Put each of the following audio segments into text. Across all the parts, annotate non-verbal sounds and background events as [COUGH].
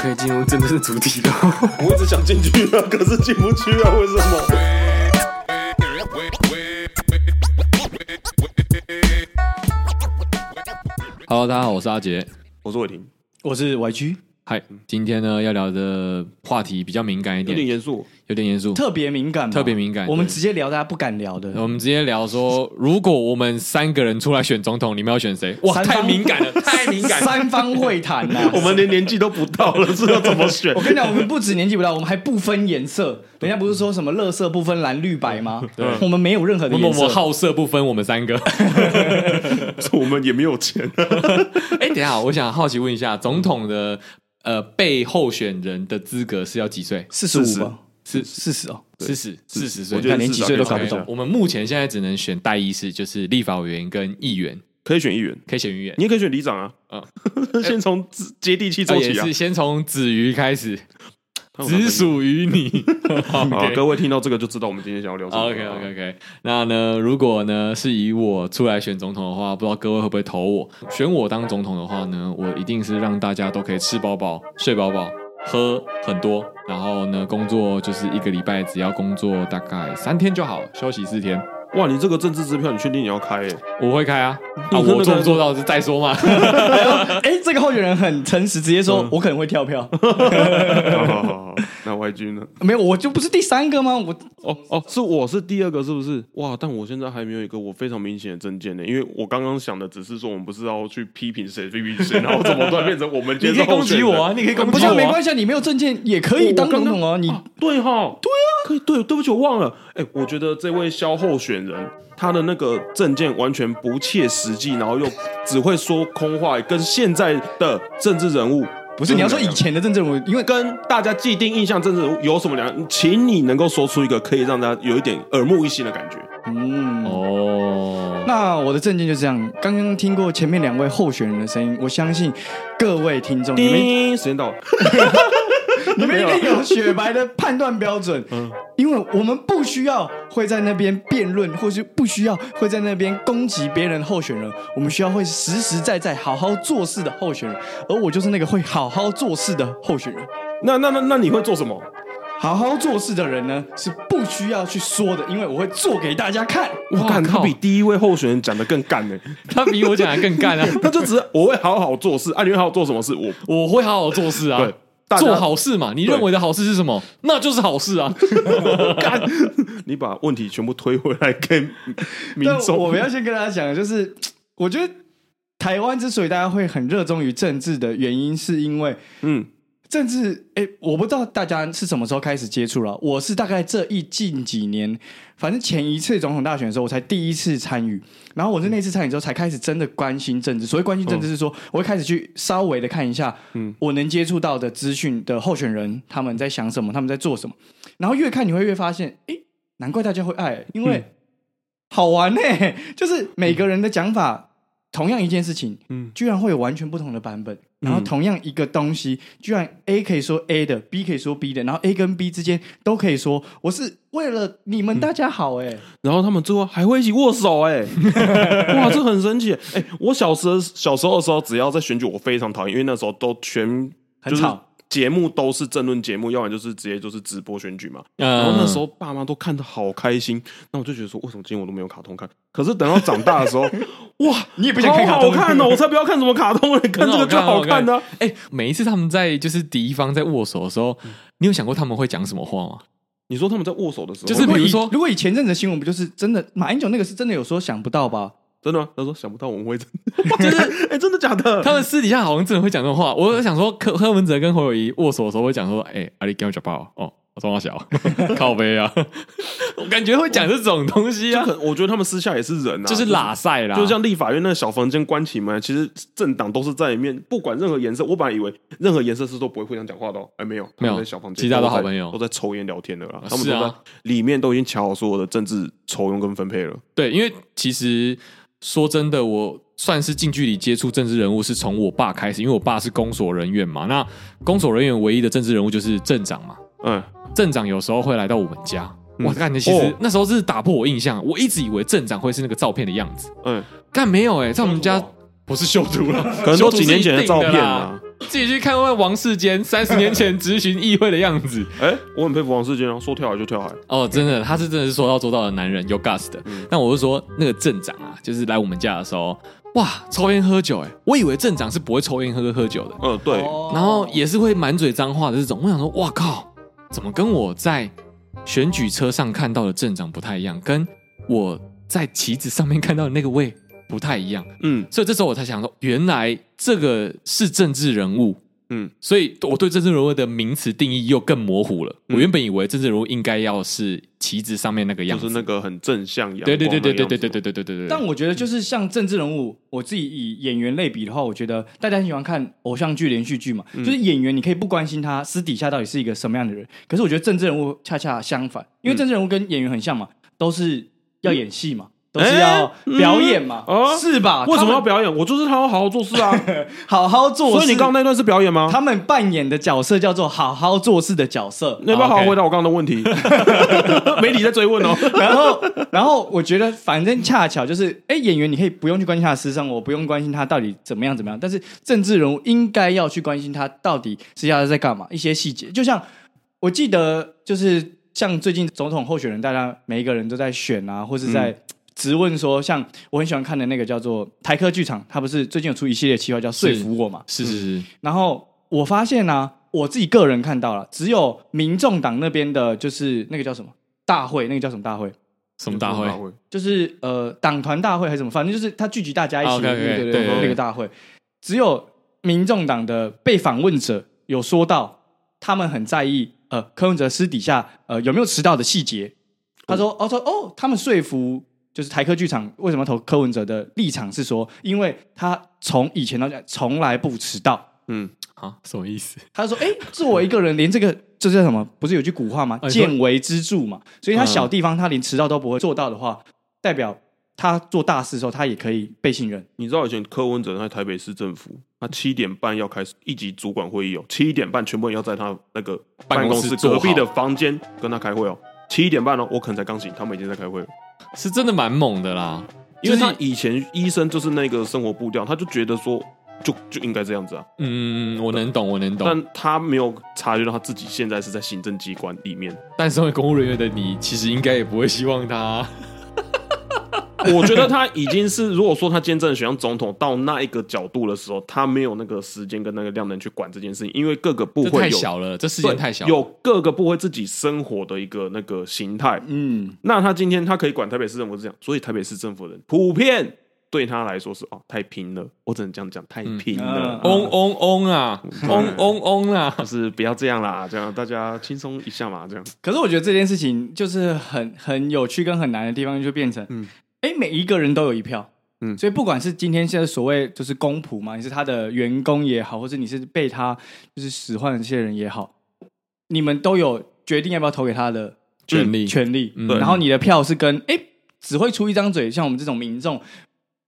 可以进入真正的主题了。[LAUGHS] 我一直想进去啊，可是进不去啊，为什么？Hello，大家好，我是阿杰，我是伟霆，我是 YG。嗨，今天呢要聊的话题比较敏感一点，有点严肃。有点严肃，特别敏感，特别敏感。我们直接聊大家不敢聊的。我们直接聊说，如果我们三个人出来选总统，你们要选谁？哇，太敏感了，[LAUGHS] 太敏感了。三方会谈呐，[LAUGHS] 我们连年纪都不到了，是要怎么选？[LAUGHS] 我跟你讲，我们不止年纪不到，我们还不分颜色。人家不是说什么乐色不分蓝绿白吗？对，我们没有任何的颜色。我们好色不分，我们三个，我们也没有钱。哎，等一下，我想好奇问一下，总统的呃被候选人的资格是要几岁？四十五吗？四四十哦，四十四十岁，我觉得连几岁都搞不懂。我们目前现在只能选代议士，就是立法委员跟议员，可以选议员，可以选议员，你也可以选里长啊。啊，[LAUGHS] 先从接地气做起啊，是先从子瑜开始，只属于你。[LAUGHS] 好，[LAUGHS] 各位听到这个就知道我们今天想要聊什么。OK OK OK，那呢，如果呢是以我出来选总统的话，不知道各位会不会投我？选我当总统的话呢，我一定是让大家都可以吃饱饱、睡饱饱。喝很多，然后呢，工作就是一个礼拜只要工作大概三天就好，休息四天。哇，你这个政治支票，你确定你要开？哎，我会开啊，啊，我做不做到是再说嘛。[LAUGHS] 哎，这个候选人很诚实，直接说我可能会跳票。[LAUGHS] 好好好，那 YG 呢？没有，我就不是第三个吗？我哦哦，是我是第二个，是不是？哇，但我现在还没有一个我非常明显的证件呢，因为我刚刚想的只是说，我们不是要去批评谁批评谁，[LAUGHS] 然后怎么突然变成我们？你可以攻击我啊，你可以攻击我，不是没关系，你没有证件也可以当总统啊。你对哈，对啊，可以。对，对不起，我忘了。哎，我觉得这位肖候选人，他的那个证件完全不切实际，然后又只会说空话，跟现在的政治人物不是，你要说以前的政治人物，因为跟大家既定印象政治人物有什么两样？请你能够说出一个可以让大家有一点耳目一新的感觉。嗯哦，那我的证件就这样。刚刚听过前面两位候选人的声音，我相信各位听众，你们时间到了。你们一定有雪白的判断标准，嗯，因为我们不需要会在那边辩论，或是不需要会在那边攻击别人候选人，我们需要会实实在在好好做事的候选人，而我就是那个会好好做事的候选人。那那那那你会做什么？好好做事的人呢，是不需要去说的，因为我会做给大家看。我看他比第一位候选人讲的更干呢，他比我讲的更干啊！他就只是我会好好做事，啊，你会好好做什么事？我我会好好做事啊。对。做好事嘛？你认为的好事是什么？那就是好事啊！[LAUGHS] 干，你把问题全部推回来给民众。我们要先跟大家讲，就是我觉得台湾之所以大家会很热衷于政治的原因，是因为嗯。政治，哎，我不知道大家是什么时候开始接触了。我是大概这一近几年，反正前一次总统大选的时候，我才第一次参与。然后我是那次参与之后，才开始真的关心政治。所谓关心政治，是说我会开始去稍微的看一下，嗯，我能接触到的资讯的候选人他们在想什么，他们在做什么。然后越看你会越发现，哎，难怪大家会爱，因为好玩呢。就是每个人的讲法，同样一件事情，嗯，居然会有完全不同的版本。然后同样一个东西，居然 A 可以说 A 的，B 可以说 B 的，然后 A 跟 B 之间都可以说我是为了你们大家好哎、欸，然后他们最后还会一起握手哎，[LAUGHS] 哇，这很神奇哎！我小时候小时候的时候，只要在选举，我非常讨厌，因为那时候都全就是。很吵节目都是政论节目，要不然就是直接就是直播选举嘛。嗯、然后那时候爸妈都看的好开心，那我就觉得说，为什么今天我都没有卡通看？可是等到长大的时候，[LAUGHS] 哇，你也不想看卡通？好好看哦！我才不要看什么卡通，[LAUGHS] 看这个就好看呢、啊。哎、欸，每一次他们在就是敌方在握手的时候，嗯、你有想过他们会讲什么话吗？你说他们在握手的时候，就是比如说，如果以前阵子新闻不就是真的马英九那个是真的有说想不到吧？真的吗？他说想不到我们会真的，[LAUGHS] 就是哎、欸，真的假的？他们私底下好像真的会讲这种话。我想说柯，柯柯文哲跟侯友谊握手的时候会讲说：“哎、欸，阿里给我脚包哦，我装小 [LAUGHS] 靠背啊。”我感觉会讲这种东西啊。我觉得他们私下也是人啊，就是拉赛啦，就像立法院那个小房间关起门，其实政党都是在里面，不管任何颜色。我本来以为任何颜色是都不会互相讲话的，哎、欸，没有，没有在小房间，其他的好朋友都在抽烟聊天的啦。他们都在里面都已经瞧好所有的政治抽佣跟分配了。对，因为其实。说真的，我算是近距离接触政治人物是从我爸开始，因为我爸是公所人员嘛。那公所人员唯一的政治人物就是镇长嘛。嗯，镇长有时候会来到我们家，嗯、我感觉其实那时候是打破我印象，我一直以为镇长会是那个照片的样子。嗯，但没有哎、欸，在我们家不是修图了，[LAUGHS] 可能都几年前的照片啊。自己去看看王世坚三十年前执行议会的样子。哎、欸，我很佩服王世坚啊，说跳海就跳海。哦，真的，他是真的是说到做到的男人，有 gas 的。嗯、但我是说，那个镇长啊，就是来我们家的时候，哇，抽烟喝酒、欸，哎，我以为镇长是不会抽烟喝喝酒的。嗯，对。然后也是会满嘴脏话的这种。我想说，哇靠，怎么跟我在选举车上看到的镇长不太一样？跟我在旗子上面看到的那个位不太一样。嗯，所以这时候我才想说，原来这个是政治人物。嗯，所以我对政治人物的名词定义又更模糊了。嗯、我原本以为政治人物应该要是旗子上面那个样子，就是那个很正向阳光。对对对对对对对对对对对。但我觉得就是像政治人物，我自己以演员类比的话，我觉得大家很喜欢看偶像剧、连续剧嘛。嗯、就是演员，你可以不关心他私底下到底是一个什么样的人，可是我觉得政治人物恰恰相反，因为政治人物跟演员很像嘛，都是要演戏嘛。嗯都是要表演嘛，欸嗯、是吧？为什么要表演？我就是他要好好做事啊，[LAUGHS] 好好做事。所以你刚刚那段是表演吗？他们扮演的角色叫做好好做事的角色。你要不要好好回答我刚刚的问题？[LAUGHS] 媒体在追问哦。然后，然后我觉得反正恰巧就是，哎、欸，演员你可以不用去关心他的私生活，不用关心他到底怎么样怎么样。但是政治人物应该要去关心他到底私下在干嘛，一些细节。就像我记得，就是像最近总统候选人，大家每一个人都在选啊，或是在。嗯质问说，像我很喜欢看的那个叫做台科剧场，它不是最近有出一系列企划叫说服我嘛？是是是。然后我发现呢、啊，我自己个人看到了，只有民众党那边的，就是那个叫什么大会，那个叫什么大会？什么大会？就是呃党团大会还是什么？反正就是他聚集大家一起的，对对对，那个大会。只有民众党的被访问者有说到，他们很在意呃柯文哲私底下呃有没有迟到的细节。他说哦说哦，他们说服。就是台科剧场为什么投柯文哲的立场是说，因为他从以前到现在从来不迟到。嗯，啊，什么意思？他就说，哎、欸，作为一个人，连这个 [LAUGHS] 这叫什么？不是有句古话吗？见微知著嘛。所以他小地方他连迟到都不会做到的话，代表他做大事的时候他也可以被信任。你知道以前柯文哲在台北市政府，他七点半要开始一级主管会议哦，七点半全部人要在他那个办公室隔壁的房间跟他开会哦。七点半哦，我可能才刚醒，他们已经在开会了。是真的蛮猛的啦，因为他以前医生就是那个生活步调，他就觉得说就就应该这样子啊。嗯，我能懂，我能懂。但他没有察觉到他自己现在是在行政机关里面。但身为公务人员的你，其实应该也不会希望他。[LAUGHS] 我觉得他已经是，如果说他今天真的选上总统，到那一个角度的时候，他没有那个时间跟那个量能去管这件事情，因为各个部会有太小了，这时间太小了，有各个部会自己生活的一个那个形态。嗯，那他今天他可以管台北市政府是这样，所以台北市政府的人普遍对他来说是哦太拼了，我只能这样讲，太拼了，嗡嗡嗡啊，嗡嗡嗡啊，就是不要这样啦，这样大家轻松一下嘛，这样。可是我觉得这件事情就是很很有趣跟很难的地方，就变成嗯。哎，每一个人都有一票，嗯，所以不管是今天现在所谓就是公仆嘛，你是他的员工也好，或者你是被他就是使唤的这些人也好，你们都有决定要不要投给他的权利，权利。然后你的票是跟哎只会出一张嘴，像我们这种民众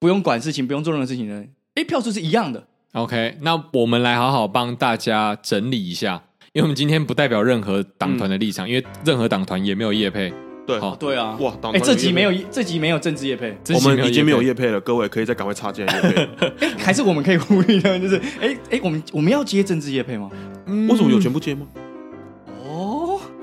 不用管事情、不用做任何事情的人，哎，票数是一样的。OK，那我们来好好帮大家整理一下，因为我们今天不代表任何党团的立场，嗯、因为任何党团也没有业配。对，好，对啊，哇，哎，这集没有，这集没有政治叶配，我们已经没有叶配了，各位可以再赶快插进来业配。[LAUGHS] 哎，还是我们可以呼吁他们，就是，哎哎，我们我们要接政治叶配吗？为什么有全部接吗？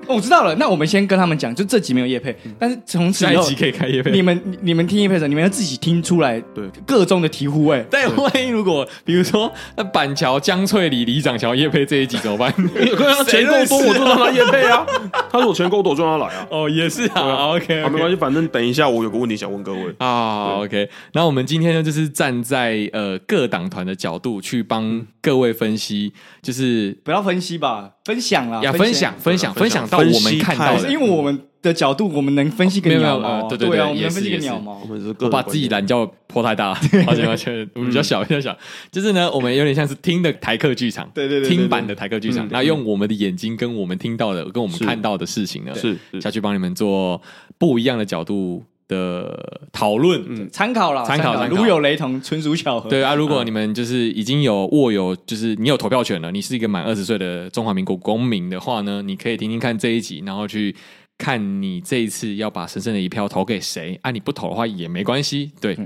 我知道了，那我们先跟他们讲，就这集没有叶配，但是从此以后下一集可以开业配。你们你们听叶配的时候，你们要自己听出来，对各中的醍醐味。但万一如果比如说那板桥江翠里里长想要业配这一集怎么办？[LAUGHS] 钱够多我就让他业配啊。[LAUGHS] 他说我钱够多就让他来啊。哦，也是啊。OK，好，没关系，反正等一下我有个问题想问各位啊。OK，那我们今天呢，就是站在呃各党团的角度去帮各位分析，就是不要分析吧。分享了，要分享分享分享到我们看到的，因为我们的角度，我们能分析个鸟毛，对对对，我们能分析个鸟毛。我们是把自己懒觉破太大，而且而且，我们比较小比较小。就是呢，我们有点像是听的台客剧场，对对对，听版的台客剧场，那用我们的眼睛跟我们听到的，跟我们看到的事情呢，是。下去帮你们做不一样的角度的讨论，嗯，参考了，参考，如有雷同，纯属巧合。对啊，如果你们就是已经有握有，就是你有投票权了，你是一个满二十岁的中华民国公民的话呢，你可以听听看这一集，然后去看你这一次要把神圣的一票投给谁。啊，你不投的话也没关系。对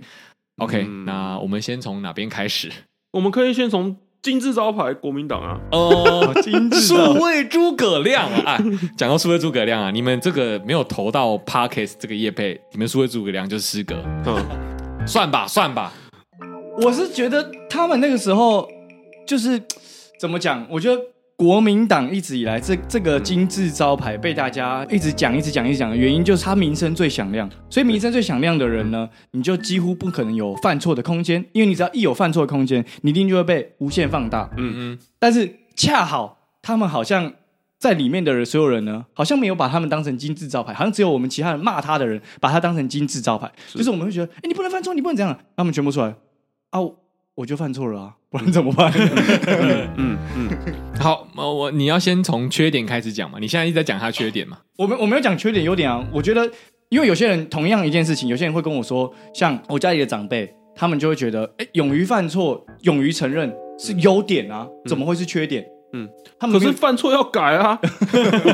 ，OK，那我们先从哪边开始？我们可以先从金字招牌国民党啊，哦，[LAUGHS] 金字数位诸葛亮啊，讲到数位诸葛亮啊，你们这个没有投到 Parkes 这个业配，你们数位诸葛亮就是失格，嗯，算吧算吧，我是觉得他们那个时候就是怎么讲，我觉得。国民党一直以来，这这个金字招牌被大家一直讲、一直讲、一直讲的原因，就是他名声最响亮。所以名声最响亮的人呢，你就几乎不可能有犯错的空间，因为你只要一有犯错的空间，你一定就会被无限放大。嗯嗯。但是恰好他们好像在里面的人，所有人呢，好像没有把他们当成金字招牌，好像只有我们其他人骂他的人把他当成金字招牌。是就是我们会觉得，哎，你不能犯错，你不能这样。他们全部出来啊，我就犯错了啊。不然怎么办？嗯 [LAUGHS] 嗯嗯，[LAUGHS] 好，我你要先从缺点开始讲嘛。你现在一直在讲他缺点嘛？我没我没有讲缺点优点啊。我觉得，因为有些人同样一件事情，有些人会跟我说，像我家里的长辈，他们就会觉得，哎，勇于犯错，勇于承认是优点啊，怎么会是缺点？嗯，他们可是犯错要改啊，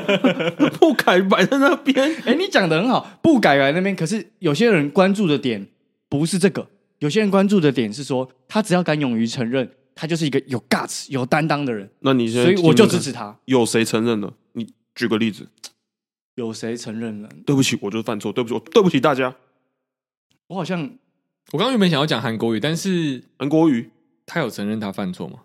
[LAUGHS] 不改摆在那边。哎，你讲的很好，不改摆在那边。可是有些人关注的点不是这个。有些人关注的点是说，他只要敢勇于承认，他就是一个有 guts、有担当的人。那你所以我就支持他。有谁承认了？你举个例子。有谁承认了？对不起，我就是犯错。对不起，我对不起大家。我好像，我刚刚原本想要讲韩国瑜，但是韩国瑜他有承认他犯错吗？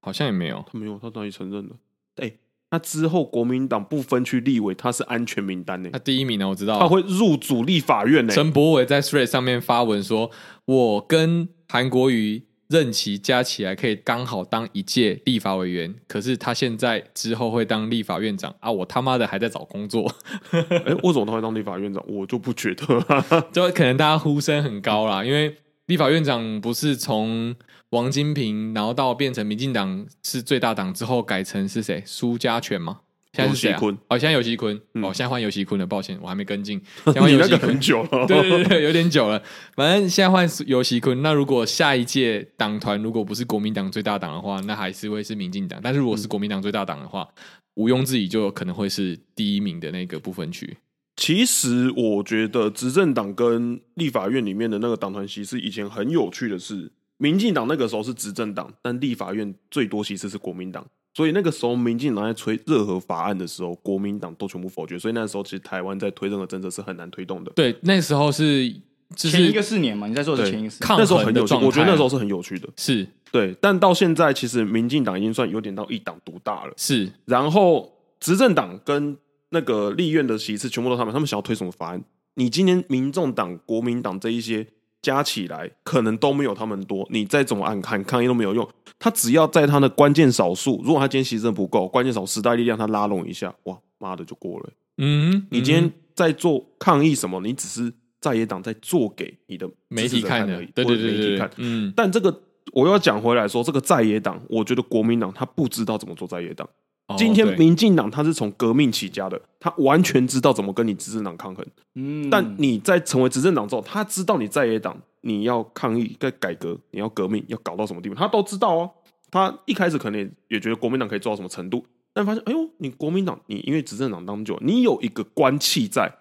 好像也没有。他没有，他当然承认了。哎。那之后，国民党不分区立委，他是安全名单呢。他第一名呢，我知道。他会入主立法院呢。陈柏伟在 Thread 上面发文说：“我跟韩国瑜任期加起来可以刚好当一届立法委员，可是他现在之后会当立法院长啊！我他妈的还在找工作。[LAUGHS] 哎，为什么他会当立法院长？我就不觉得，[LAUGHS] 就可能大家呼声很高啦，因为立法院长不是从。”王金平，然后到变成民进党是最大党之后，改成是谁？苏家全吗？现在是谁、啊？哦，现在游锡堃。嗯、哦，现在换游锡堃了。抱歉，我还没跟进。[LAUGHS] 现在换游锡堃很久了，对对对，有点久了。反正现在换游锡堃。那如果下一届党团如果不是国民党最大党的话，那还是会是民进党。但是如果是国民党最大党的话，嗯、毋庸置疑就有可能会是第一名的那个部分区。其实我觉得执政党跟立法院里面的那个党团席是以前很有趣的事。民进党那个时候是执政党，但立法院最多其次是国民党，所以那个时候民进党在推任何法案的时候，国民党都全部否决，所以那时候其实台湾在推任何政策是很难推动的。对，那时候是前一个四年嘛，你在说的前一个四年，那时候很有趣，我觉得那时候是很有趣的，是对。但到现在，其实民进党已经算有点到一党独大了，是。然后执政党跟那个立院的席次全部都他们，他们想要推什么法案？你今天民众党、国民党这一些。加起来可能都没有他们多，你再怎么按抗抗议都没有用。他只要在他的关键少数，如果他今天牺牲不够，关键少时代力量他拉拢一下，哇妈的就过了。嗯，嗯，你今天在做抗议什么？你只是在野党在做给你的媒体看而已，对对对，媒体看。嗯，但这个我要讲回来说，这个在野党，我觉得国民党他不知道怎么做在野党。今天民进党他是从革命起家的，他完全知道怎么跟你执政党抗衡。嗯，但你在成为执政党之后，他知道你在野党你要抗议、该改革、你要革命、要搞到什么地步，他都知道哦。他一开始可能也觉得国民党可以做到什么程度，但发现哎呦，你国民党你因为执政党当久，你有一个官气在，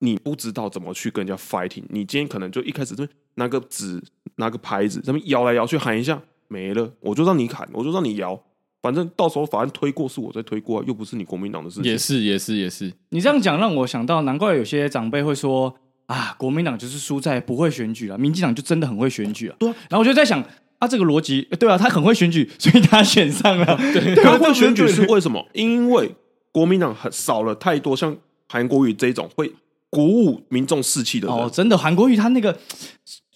你不知道怎么去跟人家 fighting。你今天可能就一开始就拿个纸、拿个牌子，这么摇来摇去喊一下没了，我就让你喊，我就让你摇。反正到时候法案推过是我在推过啊，又不是你国民党的事情。也是也是也是，你这样讲让我想到，难怪有些长辈会说啊，国民党就是输在不会选举了，民进党就真的很会选举啊。对啊，然后我就在想啊，这个逻辑对啊，他很会选举，所以他选上了。[LAUGHS] 对，[LAUGHS] 他会选举是为什么？因为国民党很少了太多像韩国瑜这种会鼓舞民众士气的人。哦，真的，韩国瑜他那个。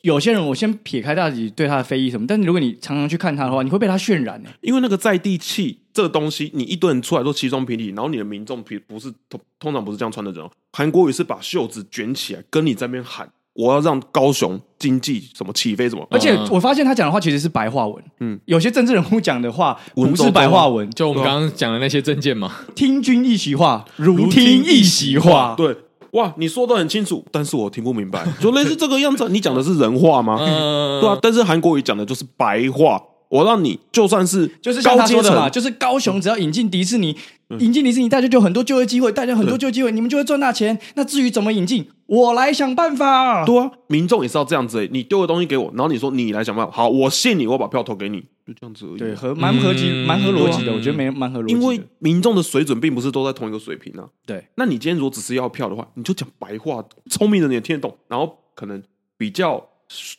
有些人，我先撇开大家对他的非议什么，但是如果你常常去看他的话，你会被他渲染呢。因为那个在地气这个东西，你一堆人出来都西装笔挺，然后你的民众不是通通常不是这样穿的人。韩国语是把袖子卷起来，跟你在那边喊：“我要让高雄经济什么起飞什么。”而且我发现他讲的话其实是白话文。嗯，有些政治人物讲的话不是白话文，就我们刚刚讲的那些政见嘛。听君一席话，如听一席话。对。哇，你说的很清楚，但是我听不明白，就类似这个样子。你讲的是人话吗？对啊，但是韩国语讲的就是白话。我让你就算是就是像他说的嘛，就是高雄只要引进迪士尼，引进迪士尼，大家就有很多就业机会，大家很多就业机会，你们就会赚大钱。那至于怎么引进，我来想办法。对啊，民众也是要这样子。你丢个东西给我，然后你说你来想办法。好，我信你，我把票投给你，就这样子而已。对，合蛮合逻辑，蛮合逻辑的。我觉得没蛮合逻辑，因为民众的水准并不是都在同一个水平啊。对，那你今天如果只是要票的话，你就讲白话，聪明的人也听得懂，然后可能比较。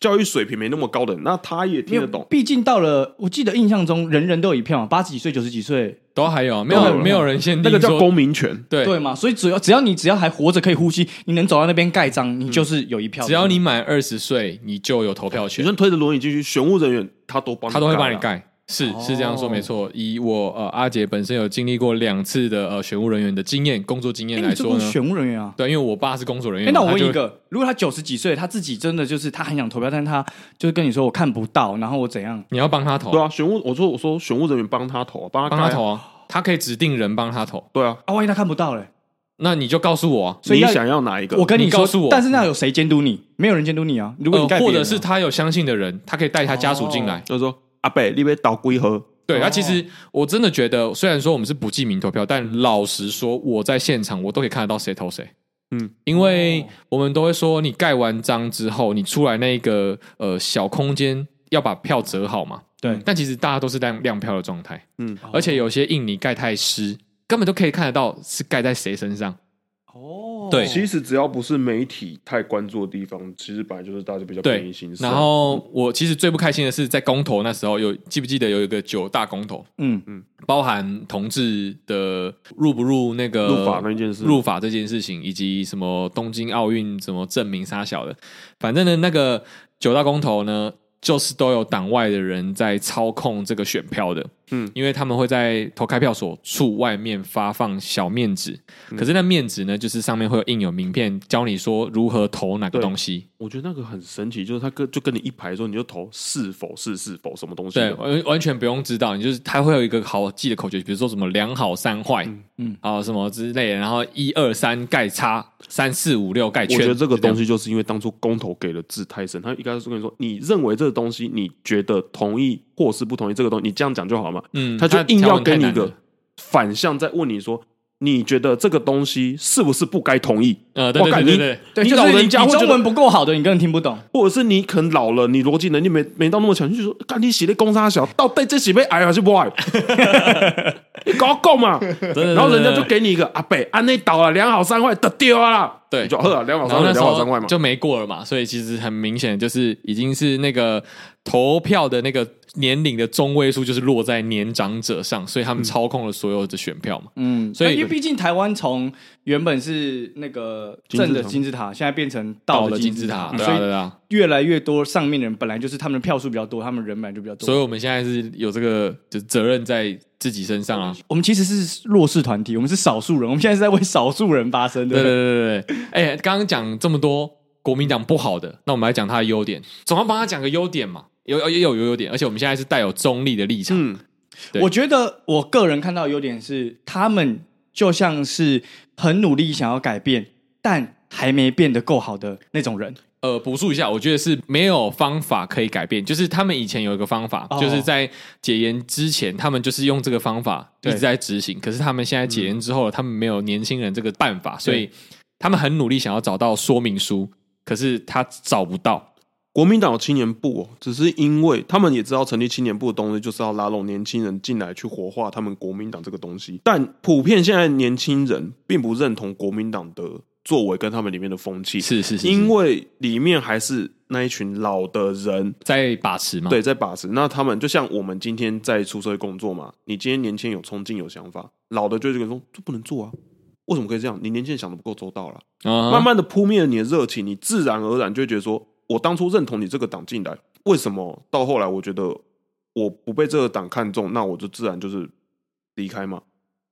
教育水平没那么高的，那他也听得懂。毕竟到了，我记得印象中，人人都有一票嘛，八十几岁、九十几岁都还有，没有没有人限定，那个叫公民权，对对嘛。所以只要只要你只要还活着可以呼吸，你能走到那边盖章，你就是有一票。只要你满二十岁，你就有投票权。你说推着轮椅进去，选务人员他都帮，他都会帮你盖。是是这样说没错，以我呃阿杰本身有经历过两次的呃选务人员的经验，工作经验来说呢，选务人员啊，对，因为我爸是工作人员。那我问一个，如果他九十几岁，他自己真的就是他很想投票，但是他就是跟你说我看不到，然后我怎样？你要帮他投？对啊，选务我说我说选务人员帮他投，帮他帮他投啊，他可以指定人帮他投。对啊，啊，万一他看不到嘞，那你就告诉我，所以你想要哪一个？我跟你告诉我，但是那有谁监督你？没有人监督你啊。如果你盖，或者是他有相信的人，他可以带他家属进来，就是说阿伯，你要倒龟盒。对，那其实我真的觉得，虽然说我们是不记名投票，但老实说，我在现场我都可以看得到谁投谁。嗯，因为我们都会说，你盖完章之后，你出来那个呃小空间要把票折好嘛。对，但其实大家都是在亮票的状态。嗯，而且有些印泥盖太湿，根本都可以看得到是盖在谁身上。哦，对，其实只要不是媒体太关注的地方，其实本来就是大家比较便宜行事。然后我其实最不开心的是，在公投那时候有记不记得有一个九大公投？嗯嗯，包含同志的入不入那个入法那件事，入法这件事情，以及什么东京奥运什么证明杀小的，反正呢，那个九大公投呢，就是都有党外的人在操控这个选票的。嗯，因为他们会在投开票所处外面发放小面纸，嗯、可是那面纸呢，就是上面会有印有名片，教你说如何投哪个东西。我觉得那个很神奇，就是他跟就跟你一排说，你就投是否是是否什么东西。对，完完全不用知道，你就是他会有一个好记的口诀，比如说什么两好三坏，嗯啊什么之类的，然后一二三盖叉，三四五六盖圈。我觉得这个东西就是因为当初公投给的字太深，他一开始跟你说，你认为这个东西，你觉得同意或是不同意这个东西，你这样讲就好了嘛。嗯，他就硬要给你一个反向，在问你说，你觉得这个东西是不是不该同意？呃，对对对对，对，你老人家中文不够好的，你根本听不懂，或者是你可能老了，你逻辑能力没没到那么强，就说，干你写的公差小，到底这是被矮还是不矮？[LAUGHS] 你搞够嘛？[LAUGHS] 然后人家就给你一个阿北，安内倒了，两好三坏，得丢了。对，就喝了两秒三坏，两秒三坏嘛，就没过了嘛。所以其实很明显，就是已经是那个投票的那个。年龄的中位数就是落在年长者上，所以他们操控了所有的选票嘛。嗯，所以因为毕竟台湾从原本是那个正的金字塔，现在变成倒的金字塔，对啊，对啊，越来越多上面的人本来就是他们的票数比较多，他们人本来就比较多，所以我们现在是有这个就责任在自己身上啊。我们其实是弱势团体，我们是少数人，我们现在是在为少数人发声。对对对对对。哎，刚刚讲这么多国民党不好的，那我们来讲他的优点，总要帮他讲个优点嘛。有也有有优点，而且我们现在是带有中立的立场。嗯，我觉得我个人看到的优点是，他们就像是很努力想要改变，但还没变得够好的那种人。呃，补述一下，我觉得是没有方法可以改变。就是他们以前有一个方法，哦、就是在解严之前，他们就是用这个方法一直在执行。可是他们现在解严之后，嗯、他们没有年轻人这个办法，所以他们很努力想要找到说明书，可是他找不到。国民党有青年部哦，只是因为他们也知道成立青年部的东西就是要拉拢年轻人进来去活化他们国民党这个东西，但普遍现在年轻人并不认同国民党的作为跟他们里面的风气，是是是，因为里面还是那一群老的人在把持嘛，对，在把持。那他们就像我们今天在出社会工作嘛，你今天年轻有冲劲有想法，老的就这个说这不能做啊，为什么可以这样？你年轻人想的不够周到了，uh huh. 慢慢的扑灭了你的热情，你自然而然就会觉得说。我当初认同你这个党进来，为什么到后来我觉得我不被这个党看中，那我就自然就是离开嘛？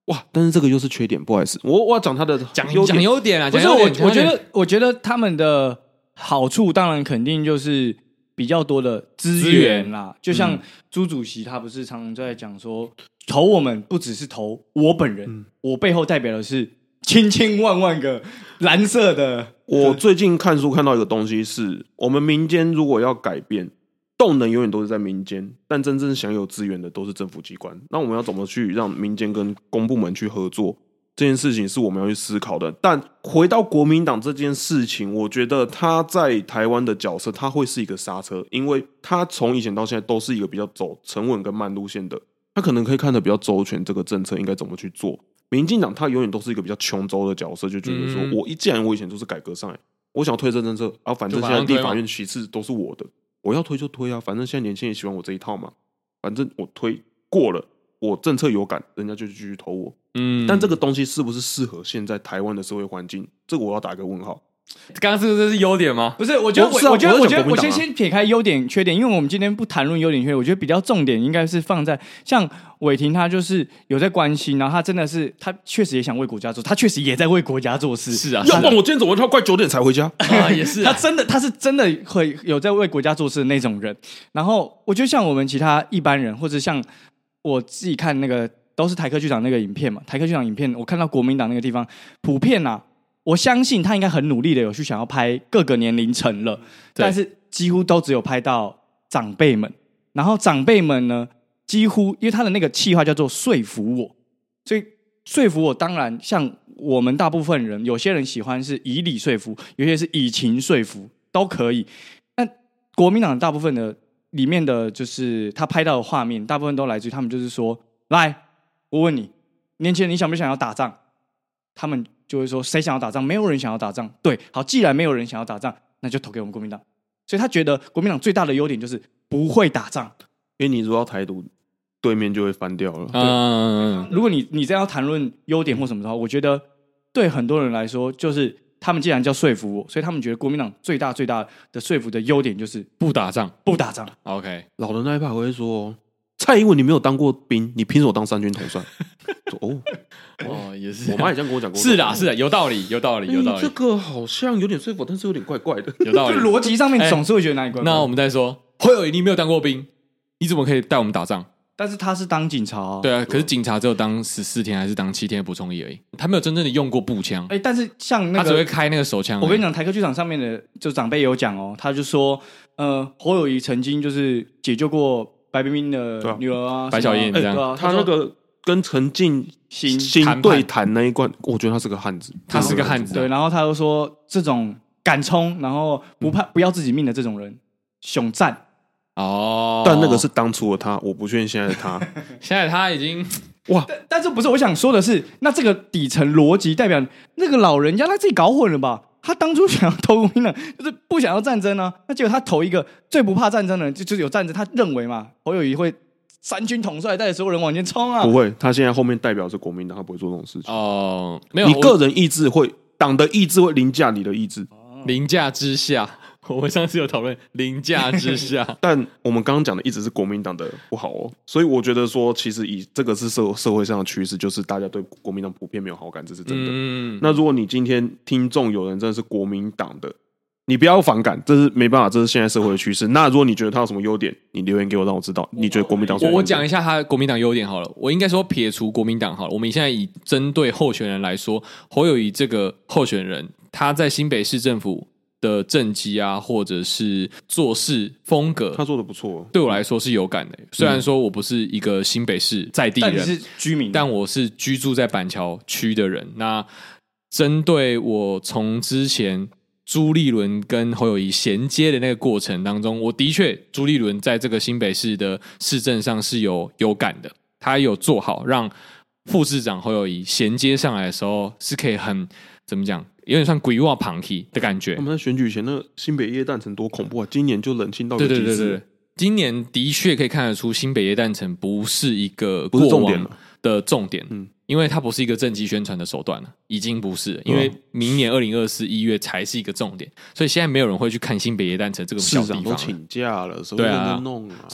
哇！但是这个又是缺点，不好意思，我我要讲他的讲优讲优点啊，不是我，我觉得我觉得他们的好处当然肯定就是比较多的资源啦，源就像朱主席他不是常常在讲说，投我们不只是投我本人，嗯、我背后代表的是。千千万万个蓝色的。我最近看书看到一个东西是，我们民间如果要改变，动能永远都是在民间，但真正享有资源的都是政府机关。那我们要怎么去让民间跟公部门去合作，这件事情是我们要去思考的。但回到国民党这件事情，我觉得他在台湾的角色，他会是一个刹车，因为他从以前到现在都是一个比较走沉稳跟慢路线的。他可能可以看得比较周全，这个政策应该怎么去做。民进党他永远都是一个比较穷州的角色，就觉得说我一既然我以前都是改革上来，我想要推这政策啊，反正现在立法院其次都是我的，我要推就推啊，反正现在年轻人喜欢我这一套嘛，反正我推过了。我政策有感，人家就继续投我。嗯，但这个东西是不是适合现在台湾的社会环境？这个我要打一个问号。刚刚是不是这是优点吗？不是，我觉得我，我觉得我觉得我先先撇开优点缺点，因为我们今天不谈论优点缺点，我觉得比较重点应该是放在像伟霆，他就是有在关心，然后他真的是他确实也想为国家做，他确实也在为国家做事。是啊，要不然我今天怎么他快九点才回家啊？[LAUGHS] 也是，他真的他是真的会有在为国家做事的那种人。然后我觉得像我们其他一般人，或者像我自己看那个。都是台客剧场那个影片嘛？台客剧场影片，我看到国民党那个地方，普遍啊，我相信他应该很努力的有去想要拍各个年龄层了，但是几乎都只有拍到长辈们。然后长辈们呢，几乎因为他的那个气话叫做说服我，所以说服我，当然像我们大部分人，有些人喜欢是以理说服，有些是以情说服，都可以。但国民党大部分的里面的就是他拍到的画面，大部分都来自于他们就是说来。我问你，年轻人，你想不想要打仗？他们就会说，谁想要打仗？没有人想要打仗。对，好，既然没有人想要打仗，那就投给我们国民党。所以他觉得国民党最大的优点就是不会打仗。因为你如果要台独，对面就会翻掉了。嗯。如果你你这样谈论优点或什么的话，我觉得对很多人来说，就是他们既然叫说服我，所以他们觉得国民党最大最大的说服的优点就是不打仗，不打仗。OK，老的那一派会说。蔡英文，你没有当过兵，你凭什么当三军统帅？[LAUGHS] 哦哦，也是，我妈也这样跟我讲过。是的，是的，有道理，有道理，有道理。这个好像有点说服，但是有点怪怪的。有道理，逻辑上面总是会觉得哪里怪怪。那我们再说，侯友宜，你没有当过兵，你怎么可以带我们打仗？但是他是当警察，对啊，可是警察只有当十四天还是当七天的补充役而已，他没有真正的用过步枪。哎，但是像那个，他只会开那个手枪。我跟你讲，台客剧场上面的就长辈有讲哦，他就说，呃，侯友宜曾经就是解救过。白冰冰的女儿啊，白小燕这样，他那个跟陈进兴对谈那一关，我觉得他是个汉子，他是个汉子。对，然后他又说，这种敢冲，然后不怕不要自己命的这种人，熊赞哦。但那个是当初的他，我不确定现在的他。[LAUGHS] 现在他已经哇，但但是不是我想说的是，那这个底层逻辑代表那个老人家他自己搞混了吧？他当初想要投国民党，[LAUGHS] 就是不想要战争呢、啊。那结果他投一个最不怕战争的人，就就是有战争。他认为嘛，侯友谊会三军统帅，带着所有人往前冲啊。不会，他现在后面代表是国民党，他不会做这种事情。哦，没有，你个人意志会，党的意志会凌驾你的意志，凌驾之下。[LAUGHS] 我们上次有讨论凌驾之下，[LAUGHS] 但我们刚刚讲的一直是国民党的不好哦，所以我觉得说，其实以这个是社社会上的趋势，就是大家对国民党普遍没有好感，这是真的。嗯，那如果你今天听众有人真的是国民党的，你不要反感，这是没办法，这是现在社会的趋势。那如果你觉得他有什么优点，你留言给我，让我知道你觉得国民党。我我讲一下他国民党优点好了，我应该说撇除国民党好了，我们现在以针对候选人来说，侯友宜这个候选人，他在新北市政府。的政绩啊，或者是做事风格，他做的不错，对我来说是有感的。虽然说我不是一个新北市在地人，但是居民，但我是居住在板桥区的人。那针对我从之前朱立伦跟侯友谊衔接的那个过程当中，我的确朱立伦在这个新北市的市政上是有有感的，他有做好让副市长侯友谊衔接上来的时候是可以很怎么讲？有点像鬼话旁听的感觉。我们在选举前，那新北夜诞城多恐怖啊！今年就冷清到对对对对，今年的确可以看得出新北夜诞城不是一个过往的重点。嗯，因为它不是一个政绩宣传的手段了，已经不是。因为明年二零二四一月才是一个重点，所以现在没有人会去看新北夜诞城这个小地方。都请假了，对啊，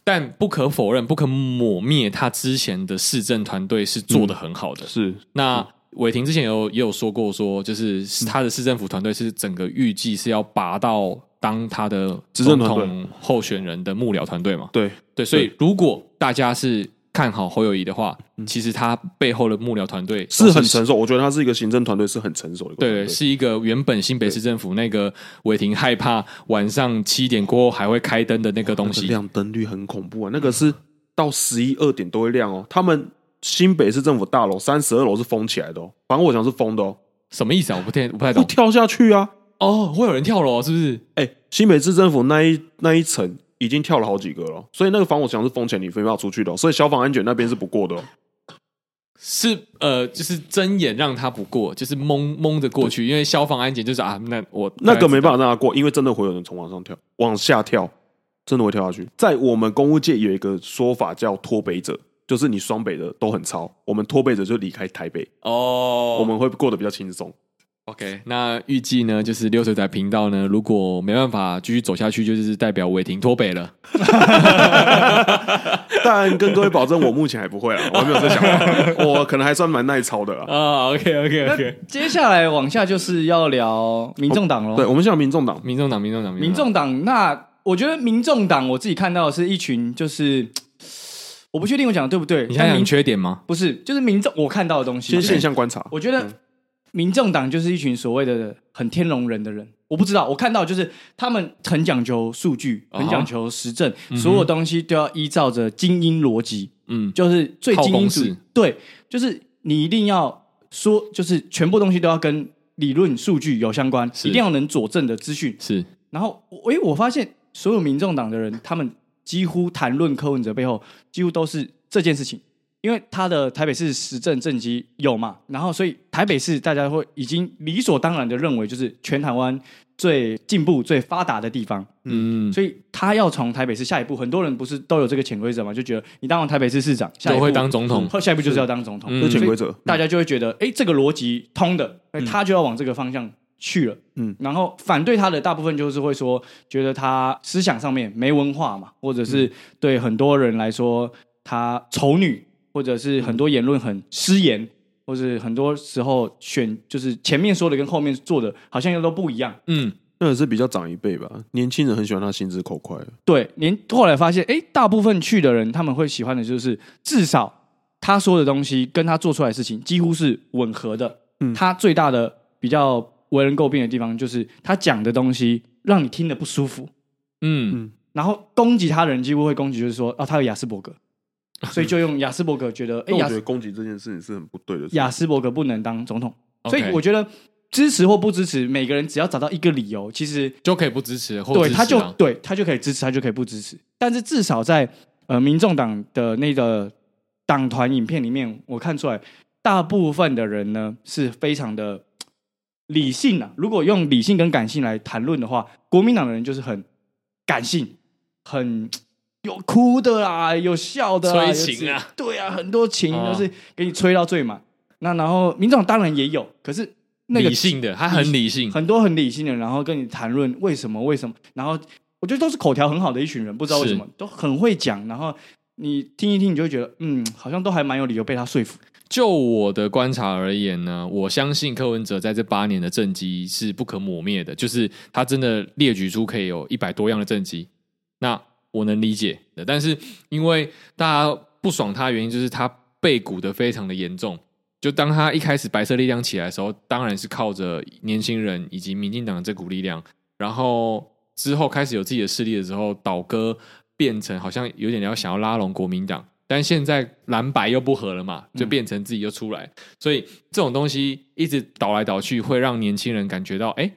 但不可否认，不可抹灭他之前的市政团队是做的很好的。是那。伟霆之前有也有说过，说就是他的市政府团队是整个预计是要拔到当他的总统候选人的幕僚团队嘛？对对，所以如果大家是看好侯友谊的话，其实他背后的幕僚团队是很成熟。我觉得他是一个行政团队是很成熟的。对，是一个原本新北市政府那个伟霆害怕晚上七点过后还会开灯的那个东西，[LAUGHS] 亮灯率很恐怖啊！那个是到十一二点都会亮哦，他们。新北市政府大楼三十二楼是封起来的哦，防火墙是封的哦。什么意思啊？我不太我不太懂。跳下去啊！哦，会有人跳楼是不是？哎，新北市政府那一那一层已经跳了好几个了，所以那个防火墙是封起来，你没办法出去的哦。所以消防安全那边是不过的哦。是呃，就是睁眼让他不过，就是蒙蒙着过去，因为消防安检就是啊，那我那个没办法让他过，因为真的会有人从往上跳，往下跳，真的会跳下去。在我们公务界有一个说法叫脱北者，就是你双北的都很超，我们脱北者就离开台北哦，我们会过得比较轻松。OK，那预计呢，就是六水仔频道呢，如果没办法继续走下去，就是代表伟霆脱北了。[LAUGHS] [LAUGHS] 但跟各位保证，我目前还不会啊，我还没有在想，我可能还算蛮耐操的啊。[LAUGHS] 啊，OK，OK，OK。接下来往下就是要聊民众党喽。对，我们讲民众党，民众党，民众党，民众党。那我觉得民众党，我自己看到的是一群，就是我不确定我讲的对不对。你现在有缺点吗？不是，就是民众我看到的东西，先现象观察。我觉得。民众党就是一群所谓的很天龙人的人，我不知道，我看到就是他们很讲究数据，很讲求实证，uh. 所有东西都要依照着精英逻辑，嗯，就是最精英式，对，就是你一定要说，就是全部东西都要跟理论数据有相关，一定要能佐证的资讯是。然后，诶，我发现所有民众党的人，他们几乎谈论柯文哲背后，几乎都是这件事情。因为他的台北市实政政绩有嘛，然后所以台北市大家会已经理所当然的认为就是全台湾最进步、最发达的地方，嗯，所以他要从台北市下一步，很多人不是都有这个潜规则嘛，就觉得你当完台北市市长，下一步会当总统，下一步就是要当总统，这潜规则，大家就会觉得，哎，这个逻辑通的，他就要往这个方向去了，嗯，然后反对他的大部分就是会说，觉得他思想上面没文化嘛，或者是对很多人来说他丑女。或者是很多言论很失言，或者很多时候选就是前面说的跟后面做的好像又都不一样。嗯，那也是比较长一辈吧，年轻人很喜欢他心直口快。对，年后来发现，哎，大部分去的人他们会喜欢的就是至少他说的东西跟他做出来的事情几乎是吻合的。嗯，他最大的比较为人诟病的地方就是他讲的东西让你听得不舒服。嗯嗯，然后攻击他的人几乎会攻击，就是说啊，他有亚斯伯格。[LAUGHS] 所以就用亚斯伯格觉得，哎，我觉得攻击这件事情是很不对的。亚斯伯格不能当总统，所以我觉得支持或不支持，每个人只要找到一个理由，其实就可以不支持，或对他就对他就可以支持，他就可以不支持。但是至少在呃民众党的那个党团影片里面，我看出来大部分的人呢是非常的理性啊。如果用理性跟感性来谈论的话，国民党的人就是很感性，很。有哭的啦，有笑的，催情啊，对啊，很多情都是给你吹到最满。哦、那然后民众当然也有，可是那个理性的，他很理性，很多很理性的，然后跟你谈论为什么为什么，然后我觉得都是口条很好的一群人，不知道为什么都很会讲，然后你听一听，你就会觉得嗯，好像都还蛮有理由被他说服。就我的观察而言呢，我相信柯文哲在这八年的政绩是不可磨灭的，就是他真的列举出可以有一百多样的政绩。那我能理解的，但是因为大家不爽他的原因，就是他被鼓得非常的严重。就当他一开始白色力量起来的时候，当然是靠着年轻人以及民进党的这股力量。然后之后开始有自己的势力的时候，倒戈变成好像有点要想要拉拢国民党，但现在蓝白又不合了嘛，就变成自己又出来。嗯、所以这种东西一直倒来倒去，会让年轻人感觉到，哎。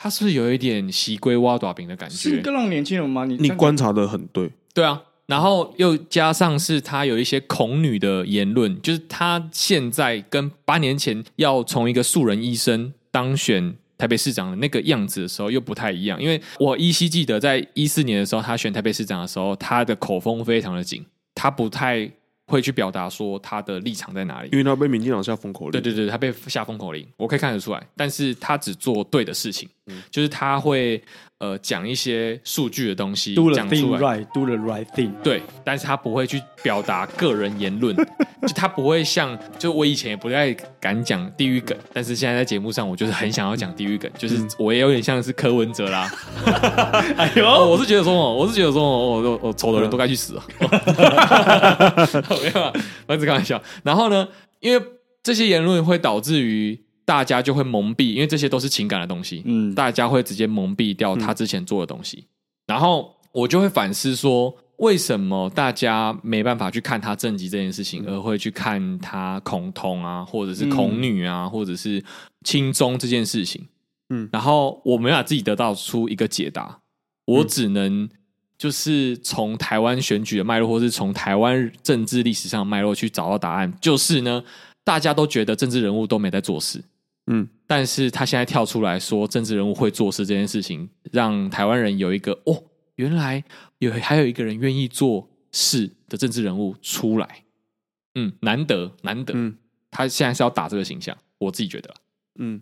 他是不是有一点西龟挖爪饼的感觉？是更让年轻人吗？你你观察的很对，对啊。然后又加上是他有一些恐女的言论，就是他现在跟八年前要从一个素人医生当选台北市长的那个样子的时候又不太一样。因为我依稀记得在一四年的时候，他选台北市长的时候，他的口风非常的紧，他不太。会去表达说他的立场在哪里，因为他被民进党下封口令。对对对，他被下封口令，我可以看得出来。但是他只做对的事情，嗯、就是他会呃讲一些数据的东西，do the thing right，do the right thing。对，但是他不会去表达个人言论，[LAUGHS] 就他不会像，就我以前也不太敢讲地狱梗，但是现在在节目上，我就是很想要讲地狱梗，就是我也有点像是柯文哲啦。[LAUGHS] 哎呦，我是觉得说，我是觉得说，我我丑的人都该去死啊。[LAUGHS] 没有啊，我只开玩笑。然后呢，因为这些言论会导致于大家就会蒙蔽，因为这些都是情感的东西，嗯，大家会直接蒙蔽掉他之前做的东西。嗯、然后我就会反思说，为什么大家没办法去看他政绩这件事情，而会去看他恐同啊，或者是恐女啊，嗯、或者是亲中这件事情？嗯，然后我没法自己得到出一个解答，我只能就是从台湾选举的脉络，或是从台湾政治历史上的脉络去找到答案。就是呢，大家都觉得政治人物都没在做事，嗯，但是他现在跳出来说政治人物会做事这件事情，让台湾人有一个哦，原来有还有一个人愿意做事的政治人物出来，嗯，难得难得，嗯，他现在是要打这个形象，我自己觉得，嗯。